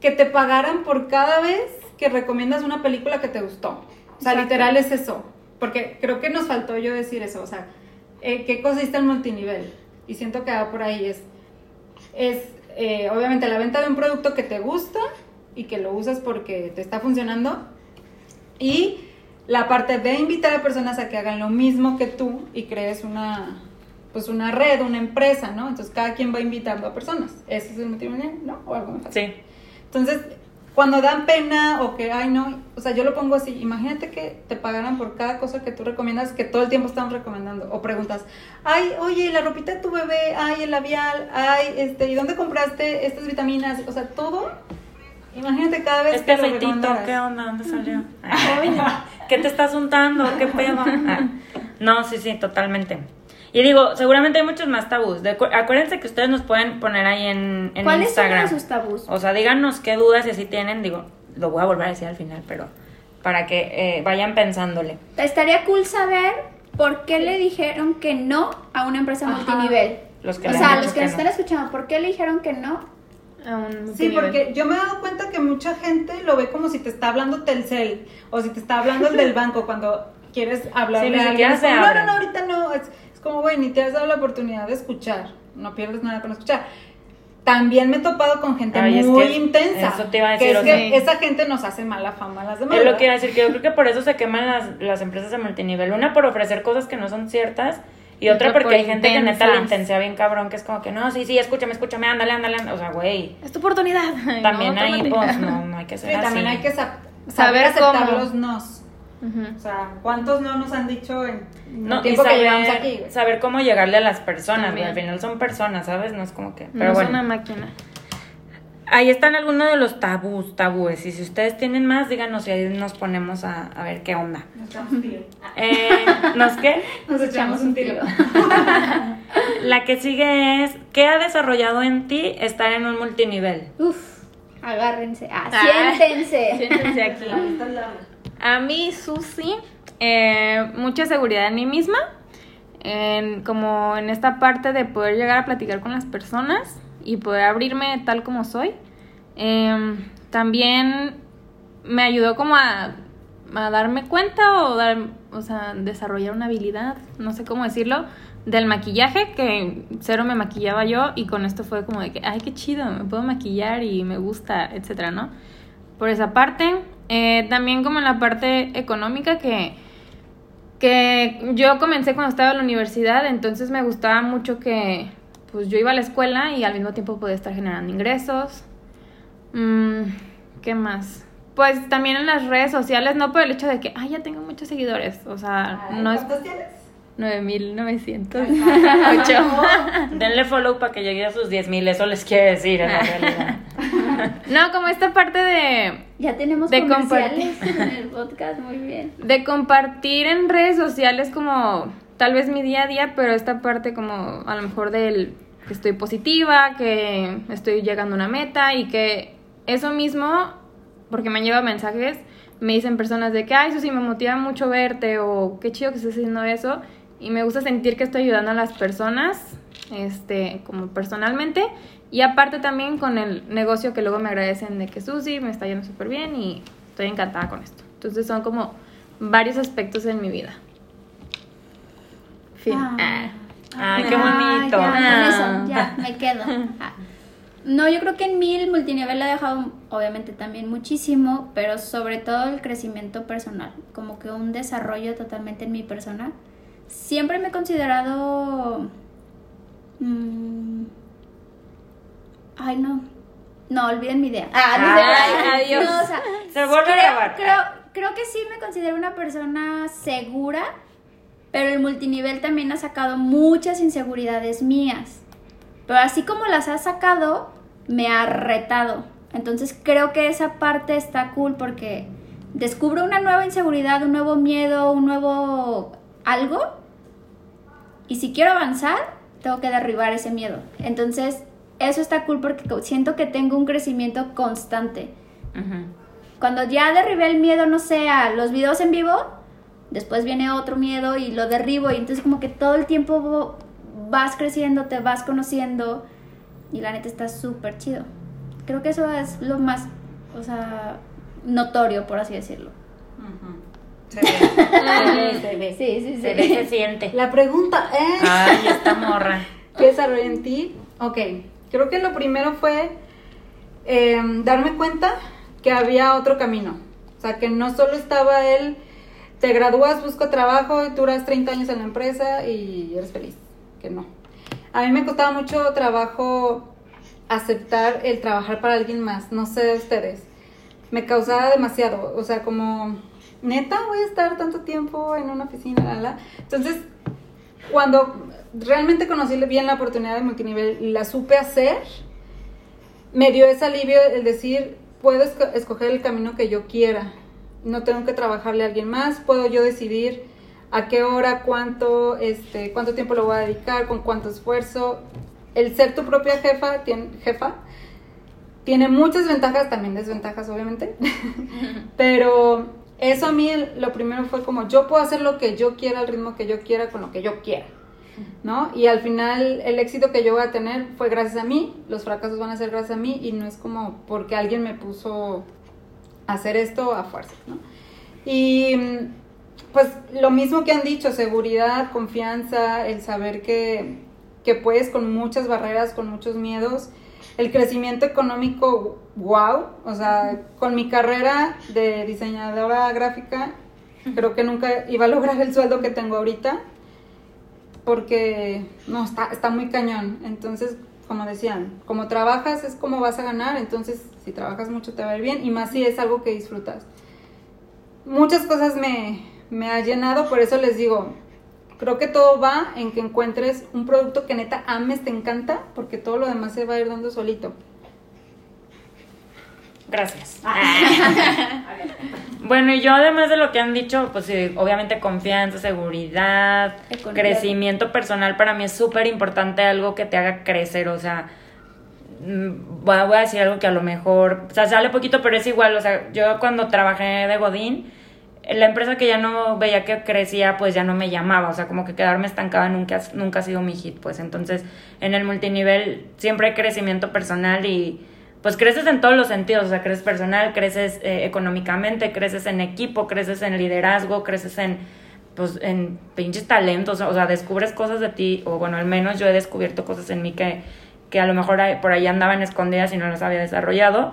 Speaker 4: que te pagaran por cada vez que recomiendas una película que te gustó. O sea,
Speaker 3: Exacto.
Speaker 4: literal es eso. Porque creo que nos faltó yo decir eso. O sea, eh, ¿qué consiste el multinivel? Y siento que va por ahí. Es, es eh, obviamente la venta de un producto que te gusta y que lo usas porque te está funcionando. Y la parte de invitar a personas a que hagan lo mismo que tú y crees una pues una red, una empresa, ¿no? Entonces cada quien va invitando a personas. Ese es el multinivel, ¿no? O algo más.
Speaker 1: Sí.
Speaker 4: Entonces, cuando dan pena o que, ay, no, o sea, yo lo pongo así, imagínate que te pagaran por cada cosa que tú recomiendas, que todo el tiempo estamos recomendando, o preguntas, ay, oye, la ropita de tu bebé, ay, el labial, ay, este, ¿y dónde compraste estas vitaminas? O sea, todo, imagínate cada vez
Speaker 1: Este
Speaker 4: que lo
Speaker 1: aceitito,
Speaker 4: recomendaras.
Speaker 1: ¿qué onda? ¿Dónde salió? Ay, ¿Qué te estás untando? ¿Qué pedo? Ah. No, sí, sí, totalmente. Y digo, seguramente hay muchos más tabús. De acu- acuérdense que ustedes nos pueden poner ahí en, en
Speaker 3: ¿Cuáles son
Speaker 1: Instagram.
Speaker 3: sus tabús?
Speaker 1: O sea, díganos qué dudas y así tienen. Digo, lo voy a volver a decir al final, pero para que eh, vayan pensándole.
Speaker 3: Estaría cool saber por qué le dijeron que no a una empresa
Speaker 4: Ajá.
Speaker 3: multinivel.
Speaker 1: Los que
Speaker 3: o sea, los que nos
Speaker 1: no.
Speaker 3: están escuchando, ¿por qué le dijeron que no?
Speaker 2: A un
Speaker 4: Sí, porque yo me he dado cuenta que mucha gente lo ve como si te está hablando Telcel o si te está hablando el del banco cuando quieres hablarle
Speaker 1: Sí,
Speaker 4: a alguien.
Speaker 1: se
Speaker 4: Es como, no, no, no, ahorita no. Es, es como, güey, ni te has dado la oportunidad de escuchar. No pierdes nada con escuchar. También me he topado con gente
Speaker 1: Ay, es
Speaker 4: muy
Speaker 1: que
Speaker 4: intensa.
Speaker 1: eso te iba a
Speaker 4: que
Speaker 1: decir,
Speaker 4: es que esa gente nos hace mala fama a las demás.
Speaker 1: Es lo que iba a decir, que yo creo que por eso se queman las, las empresas de multinivel. Una por ofrecer cosas que no son ciertas y otra porque
Speaker 2: por
Speaker 1: hay gente que neta le
Speaker 2: intensas.
Speaker 1: intensea bien cabrón, que es como que no, sí, sí, escúchame, escúchame, ándale, ándale, ándale. O sea, güey,
Speaker 2: Es tu oportunidad.
Speaker 1: También
Speaker 2: no,
Speaker 1: ahí pues no, no hay que ser
Speaker 4: Sí,
Speaker 1: así.
Speaker 4: también hay que sa- saber,
Speaker 2: Saber
Speaker 4: aceptar
Speaker 2: cómo.
Speaker 4: los nos.
Speaker 2: Ujú.
Speaker 4: O sea, ¿cuántos no nos han dicho en
Speaker 1: No,
Speaker 4: el tiempo que llevamos
Speaker 1: saber,
Speaker 4: aquí? güey?
Speaker 1: saber cómo llegarle a las personas, güey. Al final son personas, ¿sabes? No es como que.
Speaker 2: No
Speaker 1: Pero
Speaker 2: es
Speaker 1: bueno.
Speaker 2: una máquina.
Speaker 1: Ahí están algunos de los tabús, tabúes. Y si ustedes tienen más, díganos y ahí nos ponemos a, a ver qué onda.
Speaker 4: Nos echamos un tiro.
Speaker 1: Eh, ¿Nos qué?
Speaker 3: Nos echamos un tiro.
Speaker 1: La que sigue es, ¿qué ha desarrollado en ti estar en un multinivel?
Speaker 3: Uf, agárrense. Ah,
Speaker 2: Ah.
Speaker 3: siéntense.
Speaker 2: Siéntense aquí. A mí, Susi, eh, mucha seguridad en mí misma, en, como en esta parte de poder llegar a platicar con las personas y poder abrirme tal como soy. Em, también me ayudó como a, a darme cuenta o, dar, o sea, desarrollar una habilidad, no sé cómo decirlo, del maquillaje, que cero me maquillaba yo y con esto fue como de que, ay, qué chido, me puedo maquillar y me gusta, etcétera, ¿no? Por esa parte. Eh, también como en la parte económica que, que yo comencé cuando estaba en la universidad, entonces me gustaba mucho que pues yo iba a la escuela y al mismo tiempo podía estar generando ingresos. Mm, ¿Qué más? Pues también en las redes sociales, no por el hecho de que, ay, ya tengo muchos seguidores, o sea,
Speaker 4: Ay,
Speaker 2: no es
Speaker 4: ¿Cuántos tienes?
Speaker 2: 9908.
Speaker 1: Denle follow para que llegue a sus 10 mil, eso les quiere decir en la realidad.
Speaker 2: No, como esta parte de,
Speaker 3: Ya tenemos
Speaker 2: De
Speaker 3: comerciales en el podcast, muy bien.
Speaker 2: de compartir en redes sociales como tal vez mi día a día, pero esta parte como a lo mejor del que estoy positiva, que estoy llegando a una meta y que eso mismo, porque me han mensajes, me dicen personas de que, ay, eso sí, me motiva mucho verte o qué chido que estés haciendo eso y me gusta sentir que estoy ayudando a las personas, este, como personalmente y aparte también con el negocio que luego me agradecen de que Susi me está yendo súper bien y estoy encantada con esto. Entonces son como varios aspectos en mi vida. Fin.
Speaker 3: Ah.
Speaker 1: Ay, qué
Speaker 3: Ah,
Speaker 1: bonito.
Speaker 3: ya,
Speaker 2: Ah.
Speaker 3: eso, ya, me quedo. Ah. No, yo creo que en mí el multinivel ha dejado, obviamente también muchísimo, pero sobre todo el crecimiento personal, como que un desarrollo totalmente en mi persona. siempre me he considerado... mm, ay, no. No, olviden mi idea. Ah,
Speaker 1: Ay, adiós.
Speaker 3: No, o sea,
Speaker 1: Se vuelve a grabar.
Speaker 3: Creo, creo que sí me considero una persona segura, pero el multinivel también ha sacado muchas inseguridades mías. Pero así como las ha sacado, me ha retado. Entonces creo que esa parte está cool porque descubro una nueva inseguridad, un nuevo miedo, un nuevo algo. Y si quiero avanzar, tengo que derribar ese miedo. Entonces, eso está cool porque siento que tengo un crecimiento constante. Cuando ya derribé el miedo, no sé, a los videos en vivo, después viene otro miedo y lo derribo y entonces como que todo el tiempo vas creciendo, te vas conociendo y la neta está súper chido. Creo que eso es lo más, o sea, notorio, por así decirlo.
Speaker 1: Se ve, se ve,
Speaker 3: Sí, sí,
Speaker 1: se
Speaker 3: sí.
Speaker 1: ve, se siente.
Speaker 4: La pregunta es...
Speaker 1: Ay, esta morra.
Speaker 4: ¿Qué desarrollé en ti? Ok, creo que lo primero fue eh, darme cuenta que había otro camino. O sea, que no solo estaba él, te gradúas, busco trabajo duras 30 años en la empresa y eres feliz. Que no. A mí me costaba mucho trabajo aceptar el trabajar para alguien más. No sé de ustedes. Me causaba demasiado. O sea, como, neta, voy a estar tanto tiempo en una oficina, la, la. Entonces, cuando realmente conocí bien la oportunidad de multinivel y la supe hacer, me dio ese alivio el decir, puedo esco- escoger el camino que yo quiera. No tengo que trabajarle a alguien más, puedo yo decidir a qué hora, cuánto, este, cuánto tiempo lo voy a dedicar, con cuánto esfuerzo. El ser tu propia jefa, tiene, jefa tiene muchas ventajas, también desventajas obviamente, pero eso a mí lo primero fue como yo puedo hacer lo que yo quiera, al ritmo que yo quiera, con lo que yo quiera. ¿No? Y al final el éxito que yo voy a tener fue gracias a mí, los fracasos van a ser gracias a mí y no es como porque alguien me puso hacer esto a fuerza, ¿no? Y mm, pues lo mismo que han dicho, seguridad, confianza, el saber que, que puedes con muchas barreras, con muchos miedos, el crecimiento económico, wow, o sea, con mi carrera de diseñadora gráfica, creo que nunca iba a lograr el sueldo que tengo ahorita, porque no, está, está muy cañón. Entonces, como decían, como trabajas es como vas a ganar, entonces si trabajas mucho te va a ir bien y más si es algo que disfrutas. Muchas cosas me, me ha llenado, por eso les digo, creo que todo va en que encuentres un producto que neta ames, te encanta, porque todo lo demás se va a ir dando solito.
Speaker 1: Gracias. bueno, y yo además de lo que han dicho, pues sí, obviamente confianza, seguridad,
Speaker 3: Economía.
Speaker 1: crecimiento personal para mí es súper importante, algo que te haga crecer, o sea, mm, voy a, decir algo que a lo mejor, o sea, sale poquito, pero es igual, o sea, yo cuando trabajé de Godín, la empresa que ya no veía que crecía, pues ya no me llamaba, o sea, como que quedarme estancada nunca, nunca ha sido mi hit, pues. Entonces en el multinivel siempre hay crecimiento personal y pues creces en todos los sentidos, o sea, creces personal, creces eh, económicamente, creces en equipo, creces en liderazgo, creces en, pues, en pinches talentos, o sea, descubres cosas de ti, o bueno, al menos yo he descubierto cosas en mí que, que a lo mejor por ahí andaban escondidas y no las había desarrollado.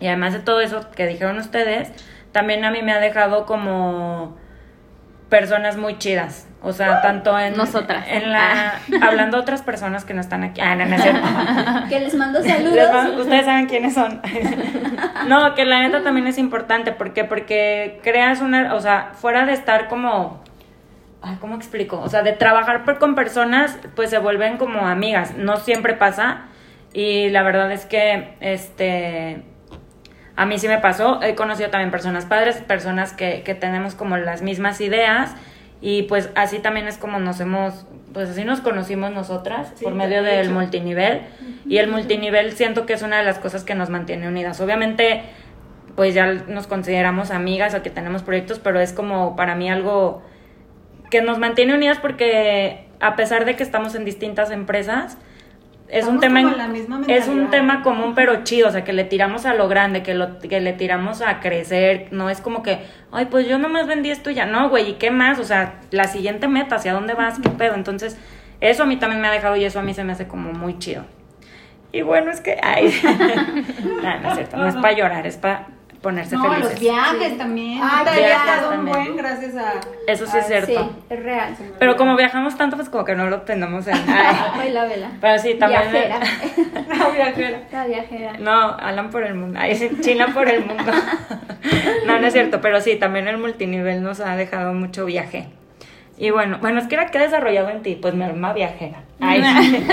Speaker 1: Y además de todo eso que dijeron ustedes, también a mí me ha dejado como personas muy chidas. O sea, tanto en...
Speaker 2: Nosotras.
Speaker 1: En la... Hablando de otras personas que no están aquí. Ah, no, no es cierto.
Speaker 3: Que les mando
Speaker 1: Les
Speaker 3: saludos.
Speaker 1: ustedes saben quiénes son. no, que la neta también es importante. ¿Por qué? Porque creas una. O sea, fuera de estar como. Ay, ¿cómo explico? O sea, de trabajar por- con personas, pues se vuelven como amigas. No siempre pasa. Y la verdad es que, este. A mí sí me pasó. He conocido también personas padres, personas que, que tenemos como las mismas ideas. Y pues así también es como nos hemos, pues así nos conocimos nosotras
Speaker 4: Sí,
Speaker 1: por medio
Speaker 4: de
Speaker 1: del
Speaker 4: hecho.
Speaker 1: multinivel. Y el multinivel siento que es una de las cosas que nos mantiene unidas. Obviamente, pues ya nos consideramos amigas o que tenemos proyectos, pero es como para mí algo que nos mantiene unidas porque a pesar de que estamos en distintas empresas, es un tema
Speaker 4: como
Speaker 1: en-
Speaker 4: en la misma
Speaker 1: es un tema común pero chido, o sea, que le tiramos a lo grande, que lo que le tiramos a crecer, no es como que, ay, pues yo nomás vendí esto y ya, no, güey, ¿y qué más? O sea, la siguiente meta, ¿hacia dónde vas? ¿Qué pedo? Entonces, eso a mí también me ha dejado y eso a mí se me hace como muy chido. Y bueno, es que, ay, no, no es cierto, no es para llorar, es para ponerse
Speaker 4: No,
Speaker 1: felices.
Speaker 4: los viajes también.
Speaker 3: Ah,
Speaker 4: Ahorita
Speaker 1: viajes
Speaker 4: he viajado un
Speaker 1: también.
Speaker 4: buen gracias a...
Speaker 1: Eso sí es
Speaker 3: Ah,
Speaker 1: cierto.
Speaker 3: Sí, es real.
Speaker 1: Pero como viajamos tanto, pues como que no lo tenemos en... Ay.
Speaker 3: Ay, la vela.
Speaker 1: Pero sí, también...
Speaker 3: Viajera.
Speaker 4: La viajera.
Speaker 3: La viajera.
Speaker 1: No, Alan por el mundo. Ay, sí, China por el mundo. No, no es cierto, pero sí, también el multinivel nos ha dejado mucho viaje. Y bueno, bueno, es que era que he desarrollado en ti, pues mi alma viajera. Ay, sí.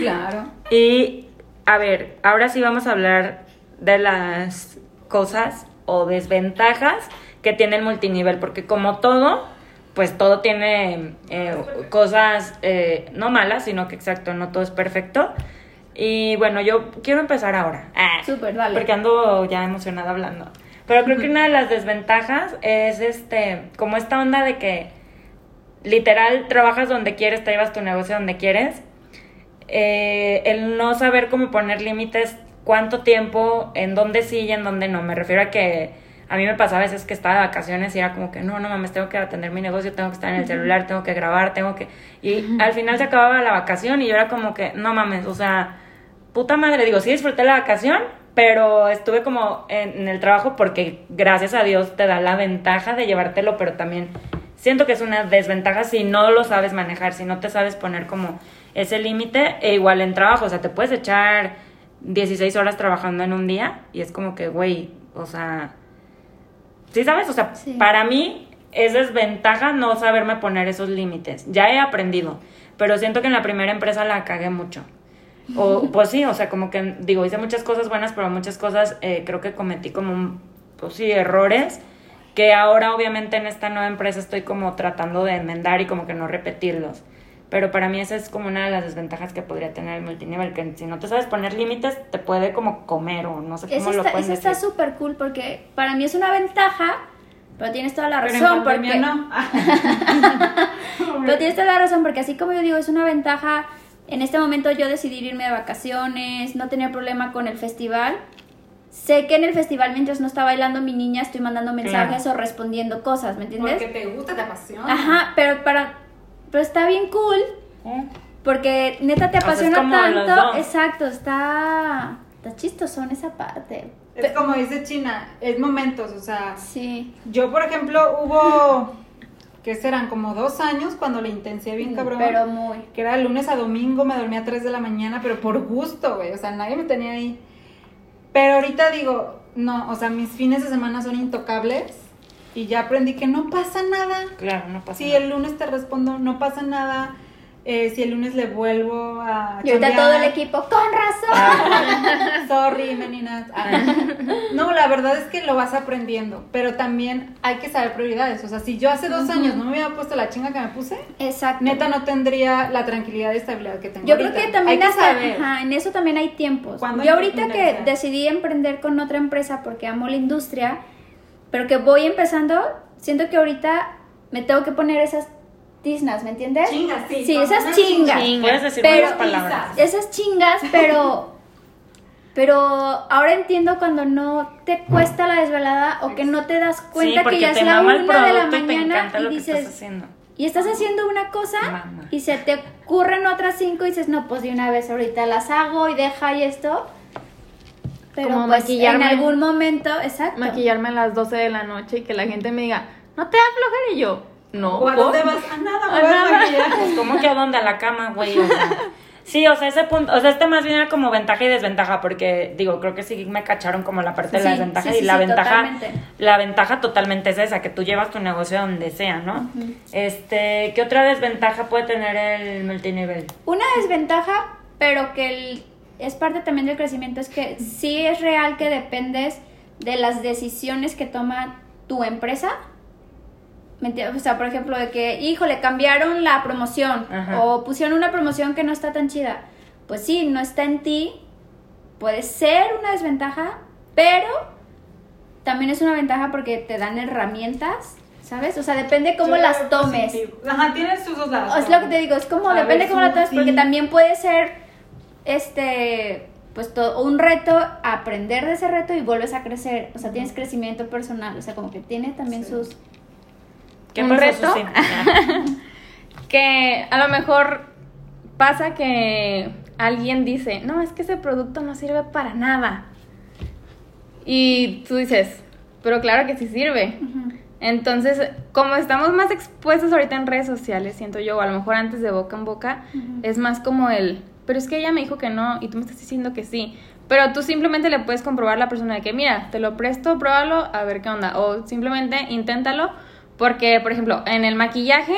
Speaker 4: Claro.
Speaker 1: Y a ver, ahora sí vamos a hablar de las cosas o desventajas que tiene el multinivel, porque como todo, pues todo tiene eh, cosas eh, no malas, sino que exacto, no todo es perfecto. Y bueno, yo quiero empezar ahora. Ah,
Speaker 3: Súper, dale.
Speaker 1: Porque ando ya emocionada hablando. Pero creo que una de las desventajas es este, como esta onda de que literal trabajas donde quieres, te llevas tu negocio donde quieres. Eh, el no saber cómo poner límites, cuánto tiempo, en dónde sí y en dónde no. Me refiero a que a mí me pasaba a veces que estaba de vacaciones y era como que no, no mames, tengo que atender mi negocio, tengo que estar en el celular, tengo que grabar, tengo que... Y al final se acababa la vacación y yo era como que no mames, o sea, puta madre, digo, sí disfruté la vacación, pero estuve como en, en el trabajo porque gracias a Dios te da la ventaja de llevártelo, pero también siento que es una desventaja si no lo sabes manejar, si no te sabes poner como ese límite, e igual en trabajo, o sea, te puedes echar 16 horas trabajando en un día y es como que, güey, o sea, ¿sí sabes? O sea,
Speaker 3: Sí.
Speaker 1: para mí es desventaja no saberme poner esos límites. Ya he aprendido, pero siento que en la primera empresa la cagué mucho. O, pues sí, o sea, como que digo, hice muchas cosas buenas, pero muchas cosas eh, creo que cometí como, un- pues sí, errores que ahora obviamente en esta nueva empresa estoy como tratando de enmendar y como que no repetirlos. Pero para mí esa es como una de las desventajas que podría tener el multinivel, que si no te sabes poner límites, te puede como comer o no sé cómo
Speaker 3: Eso
Speaker 1: lo
Speaker 3: está,
Speaker 1: pueden
Speaker 3: eso está súper cool porque para mí es una ventaja, pero tienes toda la
Speaker 4: Pero en
Speaker 3: razón.
Speaker 4: pandemia
Speaker 3: porque,
Speaker 4: no.
Speaker 3: Pero tienes toda la razón porque así como yo digo, es una ventaja. En este momento yo decidí irme de vacaciones, no tener problema con el festival. Sé que en el festival mientras no está bailando mi niña estoy mandando mensajes o respondiendo cosas, ¿me entiendes?
Speaker 4: Porque te gusta, te apasiona.
Speaker 3: Ajá, pero para pero está bien cool
Speaker 1: ¿Eh?
Speaker 3: porque neta te
Speaker 1: O sea, es
Speaker 3: apasiona tanto.
Speaker 1: dos.
Speaker 3: Exacto, está está chistosón esa parte.
Speaker 4: Es como dice China, es momentos, o sea,
Speaker 3: Sí.
Speaker 4: yo por ejemplo hubo, ¿qué serán? Como dos años cuando le intensié bien cabrón.
Speaker 3: Pero muy.
Speaker 4: que era de lunes a domingo, me dormía a 3 de la mañana, pero por gusto, güey, o sea, nadie me tenía ahí. Pero ahorita digo, no, o sea, mis fines de semana son intocables y ya aprendí que no pasa nada.
Speaker 1: Claro, no pasa
Speaker 4: Si
Speaker 1: nada.
Speaker 4: el lunes te respondo, no pasa nada. Eh, si el lunes le vuelvo a
Speaker 3: Y ahorita todo el equipo, con razón.
Speaker 1: Ah.
Speaker 4: Sorry, meninas. Ah. No, la verdad es que lo vas aprendiendo, pero también hay que saber prioridades. O sea, si yo hace dos años no me hubiera puesto la chinga que me puse,
Speaker 3: Exacto.
Speaker 4: neta no tendría la tranquilidad y estabilidad que tengo
Speaker 3: Yo creo que también
Speaker 4: hay que
Speaker 3: hasta-
Speaker 4: saber.
Speaker 3: ajá, en eso también hay tiempos.
Speaker 4: ¿Cuándo
Speaker 3: Yo ahorita que decidí emprender con otra empresa porque amo la industria, pero que voy empezando, siento que ahorita me tengo que poner esas tiznas, ¿me entiendes?
Speaker 4: Chingas, sí.
Speaker 3: Sí, esas chingas.
Speaker 1: Puedes decir
Speaker 3: Pero-
Speaker 1: palabras.
Speaker 3: Esas chingas, pero pero ahora entiendo cuando no te cuesta la desvelada o que no te das cuenta que ya es la una de la
Speaker 1: y
Speaker 3: mañana y dices,
Speaker 1: estás haciendo.
Speaker 3: y estás haciendo una cosa y se te ocurren otras cinco y dices, no, pues de una vez ahorita las hago y deja y esto. Pero
Speaker 2: Como
Speaker 3: pues
Speaker 2: maquillarme.
Speaker 3: en algún momento, exacto.
Speaker 2: Maquillarme a las 12 de la noche y que la gente me diga, ¿no te da flojera? Y yo, no.
Speaker 4: ¿O a
Speaker 2: ¿por?".
Speaker 4: dónde vas? A nada,
Speaker 2: A
Speaker 4: voy a
Speaker 2: nada.
Speaker 1: Pues, ¿cómo que a dónde? A la cama, güey. O sea, sí, o sea, ese punto, o sea, este más bien era como ventaja y desventaja, porque digo, creo que sí me cacharon como la parte de la
Speaker 3: Sí,
Speaker 1: desventaja
Speaker 3: sí,
Speaker 1: y la
Speaker 3: sí,
Speaker 1: ventaja,
Speaker 3: totalmente.
Speaker 1: la ventaja totalmente es esa, que tú llevas tu negocio donde sea, ¿no? Este, ¿qué otra desventaja puede tener el multinivel?
Speaker 3: Una desventaja, pero que el- es parte también del crecimiento, es que sí es real que dependes de las decisiones que toma tu empresa. O sea, por ejemplo, de que, híjole, cambiaron la promoción
Speaker 1: Ajá.
Speaker 3: o pusieron una promoción que no está tan chida. Pues sí, no está en ti. Puede ser una desventaja, pero también es una ventaja porque te dan herramientas, ¿sabes? O sea, depende cómo
Speaker 4: Yo
Speaker 3: las tomes.
Speaker 4: positivo. Ajá, tienes sus dos lados.
Speaker 3: Es lo que te digo, es como
Speaker 4: A
Speaker 3: depende
Speaker 4: ver,
Speaker 3: cómo lo
Speaker 4: sí,
Speaker 3: tomes, porque
Speaker 4: sí.
Speaker 3: también puede ser este pues to- un reto, aprender de ese reto y vuelves a crecer, o sea, tienes crecimiento personal, o sea, como que tiene también
Speaker 4: Sí.
Speaker 3: sus
Speaker 1: ¿Qué
Speaker 2: ¿Un
Speaker 1: pasó,
Speaker 2: reto? Que a lo mejor pasa que alguien dice, no, es que ese producto no sirve para nada. Y tú dices, pero claro que sí sirve. Entonces, como estamos más expuestos ahorita en redes sociales, siento yo, o a lo mejor antes de boca en boca, es más como el, pero es que ella me dijo que no y tú me estás diciendo que sí. Pero tú simplemente le puedes comprobar a la persona de que, mira, te lo presto, pruébalo, a ver qué onda. O simplemente inténtalo, porque, por ejemplo, en el maquillaje,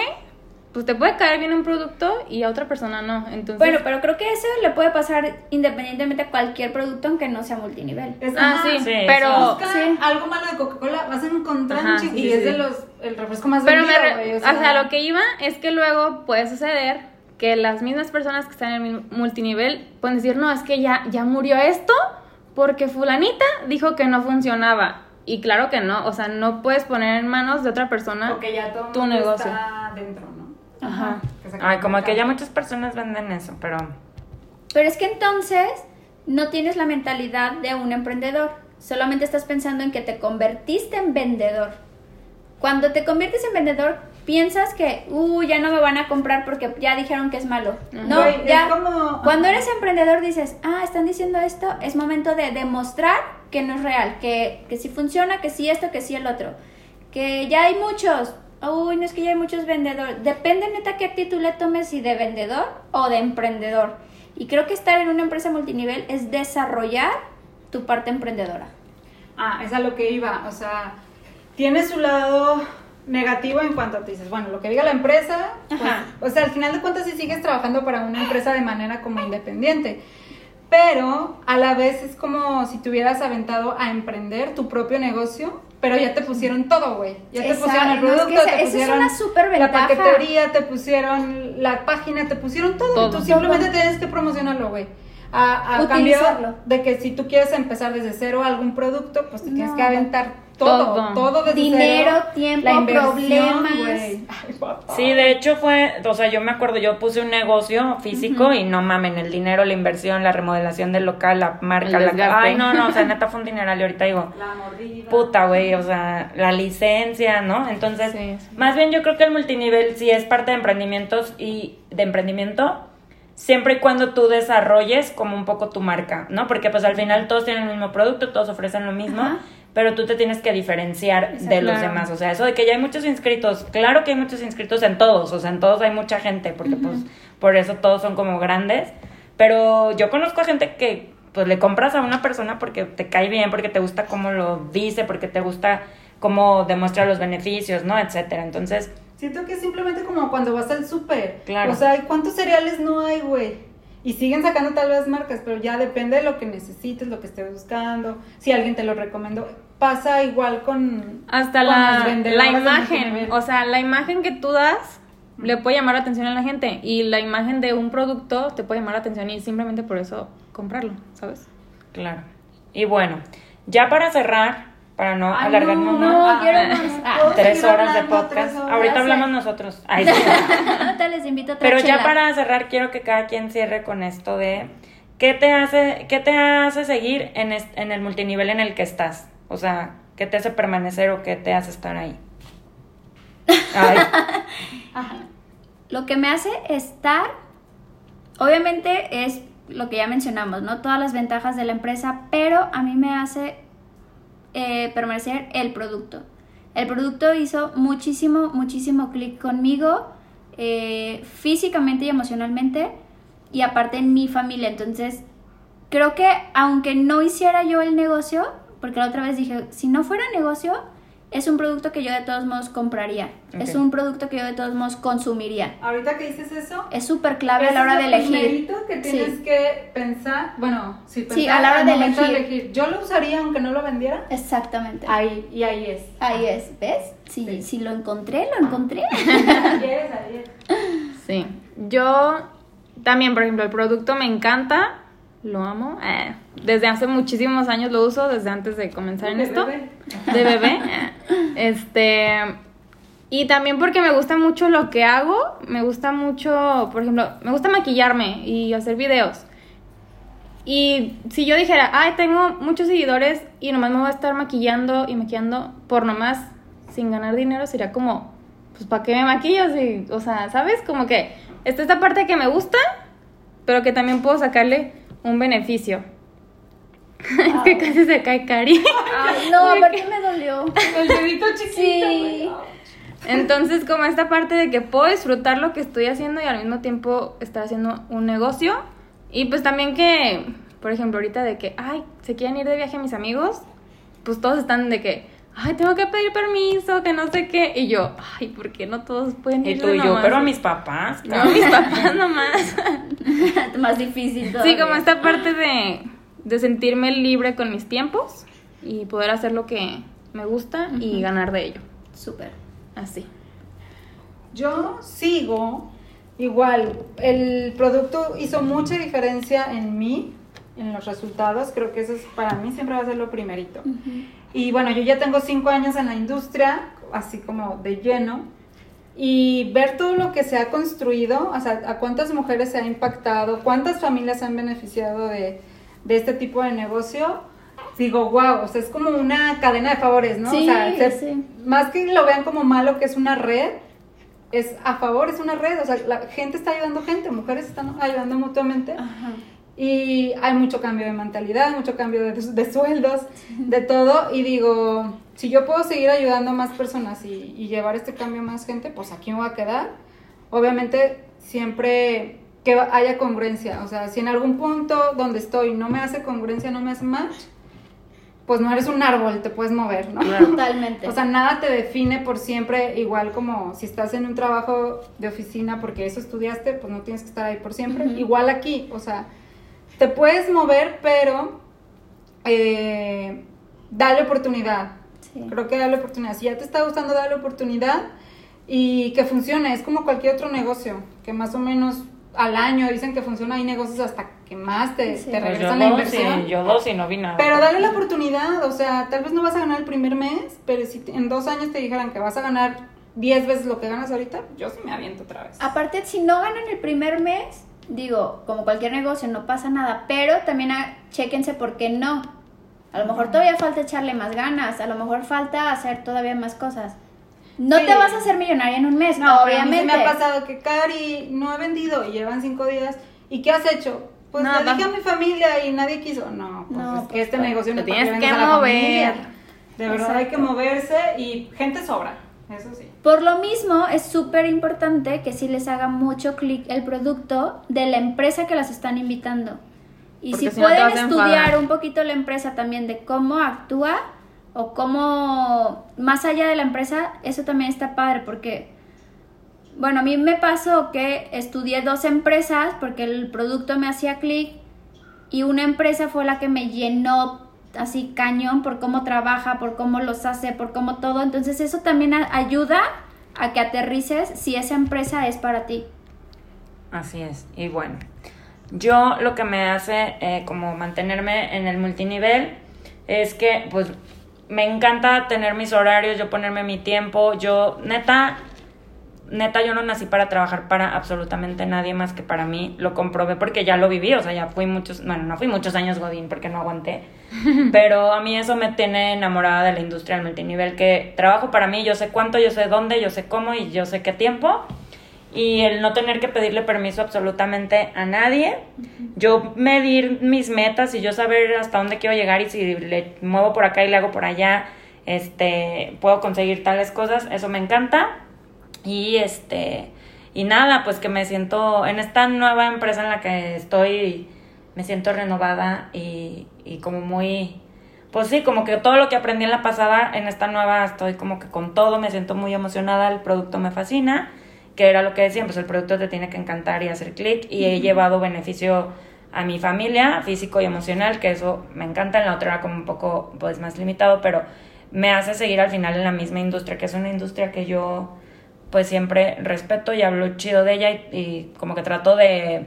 Speaker 2: pues te puede caer bien un producto y a otra persona no. Entonces,
Speaker 3: Bueno, pero creo que eso le puede pasar independientemente a cualquier producto, aunque no sea multinivel.
Speaker 4: Es-
Speaker 2: Ah, sí,
Speaker 1: sí,
Speaker 2: pero...
Speaker 4: Busca
Speaker 3: Sí.
Speaker 4: algo malo de Coca-Cola, vas a encontrar
Speaker 2: Ajá, sí,
Speaker 4: y es de los el refresco más
Speaker 2: Pero me
Speaker 4: vendido,
Speaker 2: re-
Speaker 4: güey,
Speaker 2: o sea, lo que iba es que luego puede suceder que las mismas personas que están en el multinivel pueden decir, no, es que ya, ya murió esto porque fulanita dijo que no funcionaba. Y claro que no, o sea, no puedes poner en manos de otra persona
Speaker 4: Porque ya todo
Speaker 2: tu
Speaker 4: mundo
Speaker 2: negocio.
Speaker 4: está dentro, ¿no?
Speaker 2: Ajá.
Speaker 1: Ay, como que ya muchas personas venden eso, pero...
Speaker 3: Pero es que entonces no tienes la mentalidad de un emprendedor. Solamente estás pensando en que te convertiste en vendedor. Cuando te conviertes en vendedor, piensas que, uh, ya no me van a comprar porque ya dijeron que es malo. No,
Speaker 4: Güey, es
Speaker 3: ya.
Speaker 4: como-
Speaker 3: Cuando eres emprendedor dices, ah, están diciendo esto, es momento de demostrar que no es real, que, que sí funciona, que sí esto, que sí el otro. Que ya hay muchos. Uy, no es que ya hay muchos vendedores. Depende neta qué actitud le tomes, si de vendedor o de emprendedor. Y creo que estar en una empresa multinivel es desarrollar tu parte emprendedora.
Speaker 4: Ah, es a lo que iba, o sea, tiene su lado negativo en cuanto te dices, bueno, lo que diga la empresa, pues, o sea, al final de cuentas si sigues trabajando para una empresa de manera como independiente, pero a la vez es como si te hubieras aventado a emprender tu propio negocio, pero ya te pusieron todo, güey, ya te pusieron el
Speaker 3: no, es que
Speaker 4: producto,
Speaker 3: esa-
Speaker 4: te
Speaker 3: es
Speaker 4: pusieron
Speaker 3: una
Speaker 4: la paquetería, te pusieron la página, te pusieron todo,
Speaker 2: Todo.
Speaker 4: tú simplemente tienes que promocionarlo, güey. A, a cambio de que si tú quieres empezar desde cero algún producto, pues te tienes que aventar todo,
Speaker 2: Todo.
Speaker 4: todo, desde
Speaker 3: Dinero,
Speaker 4: cero.
Speaker 3: tiempo,
Speaker 4: la inversión,
Speaker 3: problemas.
Speaker 4: papá.
Speaker 1: Sí, de hecho fue, o sea, yo me acuerdo, yo puse un negocio físico y no mamen, el dinero, la inversión, la remodelación del local, la marca,
Speaker 2: El
Speaker 1: la... Ay, no, no, o sea, neta fue un dineral y ahorita digo,
Speaker 4: La mordida.
Speaker 1: puta, güey, o sea, la licencia, ¿no? Entonces,
Speaker 2: Sí, sí.
Speaker 1: más bien yo creo que el multinivel sí es parte de emprendimientos y de emprendimiento, siempre y cuando tú desarrolles como un poco tu marca, ¿no? Porque pues al final todos tienen el mismo producto, todos ofrecen lo mismo. Pero tú te tienes que diferenciar de los demás. O sea, eso de que ya hay muchos inscritos, claro que hay muchos inscritos en todos, o sea, en todos hay mucha gente, porque pues por eso todos son como grandes, pero yo conozco a gente que pues le compras a una persona porque te cae bien, porque te gusta cómo lo dice, porque te gusta cómo demuestra los beneficios, ¿no? Etcétera. Entonces,
Speaker 4: Siento que es simplemente como cuando vas al súper.
Speaker 1: Claro.
Speaker 4: O sea, ¿cuántos cereales no hay, güey? Y siguen sacando tal vez marcas, pero ya depende de lo que necesites, lo que estés buscando, si alguien te lo recomendó. Pasa igual con...
Speaker 2: Hasta
Speaker 4: con
Speaker 2: la, la imagen, o sea, la imagen que tú das le puede llamar la atención a la gente y la imagen de un producto te puede llamar la atención y simplemente por eso comprarlo, ¿sabes?
Speaker 1: claro. Y bueno, ya para cerrar, para no
Speaker 4: Ay,
Speaker 1: alargarnos
Speaker 4: no,
Speaker 1: más,
Speaker 3: No, quiero más. Ah,
Speaker 4: ¿Puedo
Speaker 1: tres horas de podcast.
Speaker 4: horas?
Speaker 1: Ahorita hablamos nosotros. Ay, sí.
Speaker 3: Ahorita les invito a otra
Speaker 1: Pero ya para cerrar, quiero que cada quien cierre con esto de ¿qué te hace, qué te hace seguir en, en el multinivel en el que estás? O sea, ¿qué te hace permanecer o qué te hace estar ahí? Ay,
Speaker 3: Lo que me hace estar, obviamente es lo que ya mencionamos, ¿no? Todas las ventajas de la empresa, pero a mí me hace eh, permanecer el producto. El producto hizo muchísimo, muchísimo clic conmigo, eh, físicamente y emocionalmente, y aparte en mi familia. Entonces, creo que aunque no hiciera yo el negocio, porque la otra vez dije, si no fuera negocio, es un producto que yo de todos modos compraría. Es
Speaker 1: Ok.
Speaker 3: un producto que yo de todos modos consumiría.
Speaker 4: Ahorita que dices eso...
Speaker 3: Es súper clave a la hora
Speaker 4: es
Speaker 3: de elegir.
Speaker 4: primerito que tienes
Speaker 3: Sí.
Speaker 4: que pensar, bueno, sí, pensar
Speaker 3: Sí, a la hora de
Speaker 4: momento
Speaker 3: elegir.
Speaker 4: Yo lo usaría aunque no lo vendiera.
Speaker 3: Exactamente.
Speaker 4: Ahí, y ahí es.
Speaker 3: Ahí es, ¿ves? Si,
Speaker 4: Sí.
Speaker 3: si lo encontré, lo encontré.
Speaker 4: Ahí es, ahí es.
Speaker 2: Sí. Yo también, por ejemplo, el producto me encanta, lo amo. eh, desde hace muchísimos años lo uso, desde antes de comenzar en
Speaker 4: De
Speaker 2: esto.
Speaker 4: bebé.
Speaker 2: De bebé. eh. Este. Y también porque me gusta mucho lo que hago. Me gusta mucho, por ejemplo, me gusta maquillarme y hacer videos. Y si yo dijera, ay, tengo muchos seguidores y nomás me voy a estar maquillando y maquillando por nomás sin ganar dinero, sería como, pues, ¿para qué me maquillo? Si, o sea, ¿sabes? Como que está esta parte que me gusta, pero que también puedo sacarle un beneficio. es que casi se cae Cari.
Speaker 3: Ay, no, aparte me dolió.
Speaker 4: El dedito chiquito.
Speaker 3: Sí.
Speaker 2: Entonces, como esta parte de que puedo disfrutar lo que estoy haciendo y al mismo tiempo estar haciendo un negocio. Y pues también que, por ejemplo, ahorita de que, ay, se quieren ir de viaje mis amigos, pues todos están de que, ay, tengo que pedir permiso, que no sé qué. Y yo, ay, ¿por qué no todos pueden
Speaker 1: Y
Speaker 2: ir
Speaker 1: tú y yo, pero a mis papás.
Speaker 2: No, mis papás nomás.
Speaker 3: Más difícil
Speaker 2: Sí,
Speaker 3: todavía.
Speaker 2: como esta parte de, de sentirme libre con mis tiempos y poder hacer lo que me gusta y ganar de ello.
Speaker 3: Súper.
Speaker 2: Así.
Speaker 4: Yo sigo igual. El producto hizo mucha diferencia en mí, en los resultados. Creo que eso es para mí siempre va a ser lo primerito. Y bueno, yo ya tengo cinco años en la industria, así como de lleno. Y ver todo lo que se ha construido, o sea, a cuántas mujeres se ha impactado, cuántas familias se han beneficiado de, de este tipo de negocio, digo, wow, o sea, es como una cadena de favores, ¿no?
Speaker 3: Sí,
Speaker 4: o sea, se-
Speaker 3: sí.
Speaker 4: más que lo vean como malo que es una red, es a favor, es una red, o sea, la gente está ayudando gente, mujeres están ayudando mutuamente.
Speaker 3: Ajá.
Speaker 4: Y hay mucho cambio de mentalidad, mucho cambio de, de sueldos, de todo. Y digo, si yo puedo seguir ayudando a más personas y, y llevar este cambio a más gente, pues aquí me voy a quedar. Obviamente, siempre que haya congruencia. O sea, si en algún punto donde estoy no me hace congruencia, no me hace match, pues no eres un árbol, te puedes mover, ¿no?
Speaker 3: Totalmente.
Speaker 4: O sea, nada te define por siempre, igual como si estás en un trabajo de oficina porque eso estudiaste, pues no tienes que estar ahí por siempre.
Speaker 3: Ujú.
Speaker 4: Igual aquí, o sea, te puedes mover, pero eh, dale oportunidad.
Speaker 3: Sí.
Speaker 4: Creo que dale oportunidad. Si ya te está gustando, dale oportunidad y que funcione. Es como cualquier otro negocio, que más o menos al año dicen que funciona. Hay negocios hasta que más te,
Speaker 3: Sí.
Speaker 4: te
Speaker 1: Pues yo
Speaker 4: regresan la
Speaker 1: dos,
Speaker 4: inversión.
Speaker 1: y, yo dos y no vi nada.
Speaker 4: Pero dale la oportunidad, o sea, tal vez no vas a ganar el primer mes, pero si te- en dos años te dijeran que vas a ganar 10 veces lo que ganas ahorita, yo sí me aviento otra vez.
Speaker 3: Aparte, si no ganan el primer mes, digo, como cualquier negocio, no pasa nada, pero también a- chéquense por qué no. A lo mejor todavía falta echarle más ganas, a lo mejor falta hacer todavía más cosas. No
Speaker 4: Sí.
Speaker 3: te vas a hacer millonaria en un mes,
Speaker 4: No, pero a mí
Speaker 3: obviamente.
Speaker 4: me ha pasado que Cari no he vendido y llevan cinco días. ¿Y qué has hecho? Pues le dije a mi familia y nadie quiso. No, pues
Speaker 3: No,
Speaker 4: es que
Speaker 3: pues,
Speaker 4: este
Speaker 3: pues,
Speaker 4: negocio no
Speaker 2: tienes que mover.
Speaker 4: De verdad hay que moverse y gente sobra, eso sí.
Speaker 3: Por lo mismo, es súper importante que sí les haga mucho clic el producto de la empresa que las están invitando. Y
Speaker 2: Porque
Speaker 3: si
Speaker 2: si no te
Speaker 3: pueden estudiar un poquito la empresa también de cómo actúa o cómo, más allá de la empresa, eso también está padre porque, bueno, a mí me pasó que estudié dos empresas porque el producto me hacía clic y una empresa fue la que me llenó así cañón por cómo trabaja, por cómo los hace, por cómo todo. Entonces eso también ayuda a que aterrices si esa empresa es para ti.
Speaker 1: Así es. Y bueno, yo lo que me hace eh, como mantenerme en el multinivel es que pues me encanta tener mis horarios, yo ponerme mi tiempo, yo neta, neta yo no nací para trabajar para absolutamente nadie más que para mí, lo comprobé porque ya lo viví, o sea, ya fui muchos, bueno, no fui muchos años Godín porque no aguanté, pero a mí eso me tiene enamorada de la industria del multinivel, que trabajo para mí, yo sé cuánto, yo sé dónde, yo sé cómo y yo sé qué tiempo. Y el no tener que pedirle permiso absolutamente a nadie, yo medir mis metas y yo saber hasta dónde quiero llegar y si le muevo por acá y le hago por allá, este, puedo conseguir tales cosas, eso me encanta. Y este, y nada, pues que me siento en esta nueva empresa en la que estoy, me siento renovada y, y como muy, pues sí, como que todo lo que aprendí en la pasada, en esta nueva estoy como que con todo, me siento muy emocionada, el producto me fascina, que era lo que decían, pues el producto te tiene que encantar y hacer clic y he llevado beneficio a mi familia, físico y emocional, que eso me encanta, en la otra era como un poco pues más limitado, pero me hace seguir al final en la misma industria, que es una industria que yo pues siempre respeto y hablo chido de ella y, y como que trato de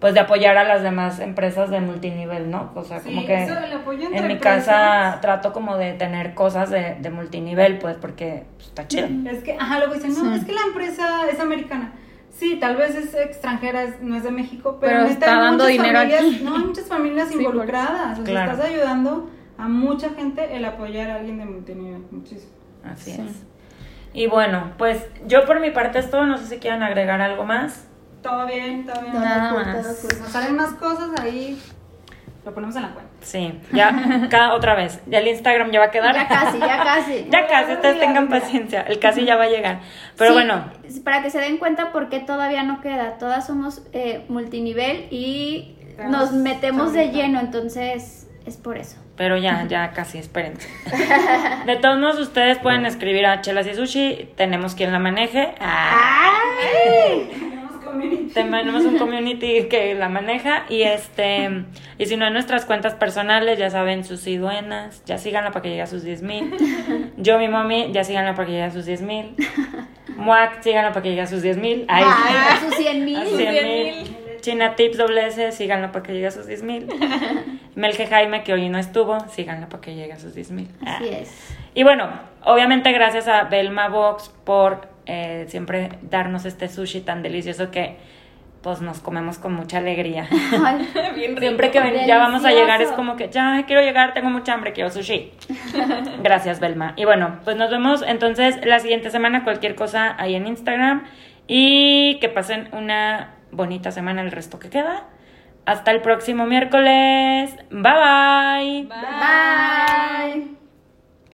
Speaker 1: pues de apoyar a las demás empresas de multinivel, ¿no? O sea,
Speaker 4: Sí,
Speaker 1: como que
Speaker 4: eso, el apoyo entre
Speaker 1: en mi
Speaker 4: empresas.
Speaker 1: casa trato como de tener cosas de, de multinivel, pues porque pues, está chido.
Speaker 4: Es que, ajá, luego dicen, no, es que la empresa es americana. Sí, tal vez es extranjera, es- no es de México, pero,
Speaker 2: está dando
Speaker 4: muchas
Speaker 2: dinero
Speaker 4: familias,
Speaker 2: aquí.
Speaker 4: No, hay muchas familias
Speaker 2: Sí,
Speaker 4: involucradas. O sea,
Speaker 1: Claro.
Speaker 4: estás ayudando a mucha gente el apoyar a alguien de multinivel. Muchísimo.
Speaker 1: Así
Speaker 2: Sí.
Speaker 1: es. Y bueno, pues yo por mi parte es todo, no sé si quieran agregar algo más.
Speaker 4: Todo bien, todo bien.
Speaker 2: Nada
Speaker 3: Todo
Speaker 2: más.
Speaker 4: Nos salen más cosas ahí. Lo ponemos en la cuenta.
Speaker 1: Sí, ya cada otra vez. Ya el Instagram ya va a quedar.
Speaker 3: Ya casi, ya casi.
Speaker 1: ya casi, ustedes tengan paciencia. El casi ya va a llegar. Pero
Speaker 3: Sí,
Speaker 1: bueno,
Speaker 3: Para que se den cuenta por qué todavía no queda. Todas somos eh, multinivel y nos metemos de lleno, entonces es por eso.
Speaker 1: Pero ya, ya casi, espérense. De todos modos, ustedes pueden escribir a Chelas y Sushi. Tenemos quien la maneje. Tenemos un community que la maneja y este y si no en nuestras cuentas personales ya saben sus duenas ya síganla para que llegue a sus 10 mil yo mi mami ya síganla para que llegue a sus 10 mil Muac síganla para que llegue a sus 10 mil
Speaker 3: Ay, a sus 100 mil.
Speaker 1: a sus 100 mil China Tips WS síganla para que llegue a sus 10 mil Melge Jaime que hoy no estuvo síganla para que llegue a sus 10 mil
Speaker 3: Así es.
Speaker 1: y bueno, obviamente gracias a Belma Box por eh, siempre darnos este sushi tan delicioso que pues nos comemos con mucha alegría.
Speaker 3: Ay,
Speaker 2: Bien rico.
Speaker 1: Siempre que ven- ya vamos a llegar es como que ya quiero llegar, tengo mucha hambre, quiero sushi. Gracias, Belma. Y bueno, pues nos vemos entonces la siguiente semana, cualquier cosa ahí en Instagram. Y que pasen una bonita semana el resto que queda. Hasta el próximo miércoles. Bye bye.
Speaker 3: Bye.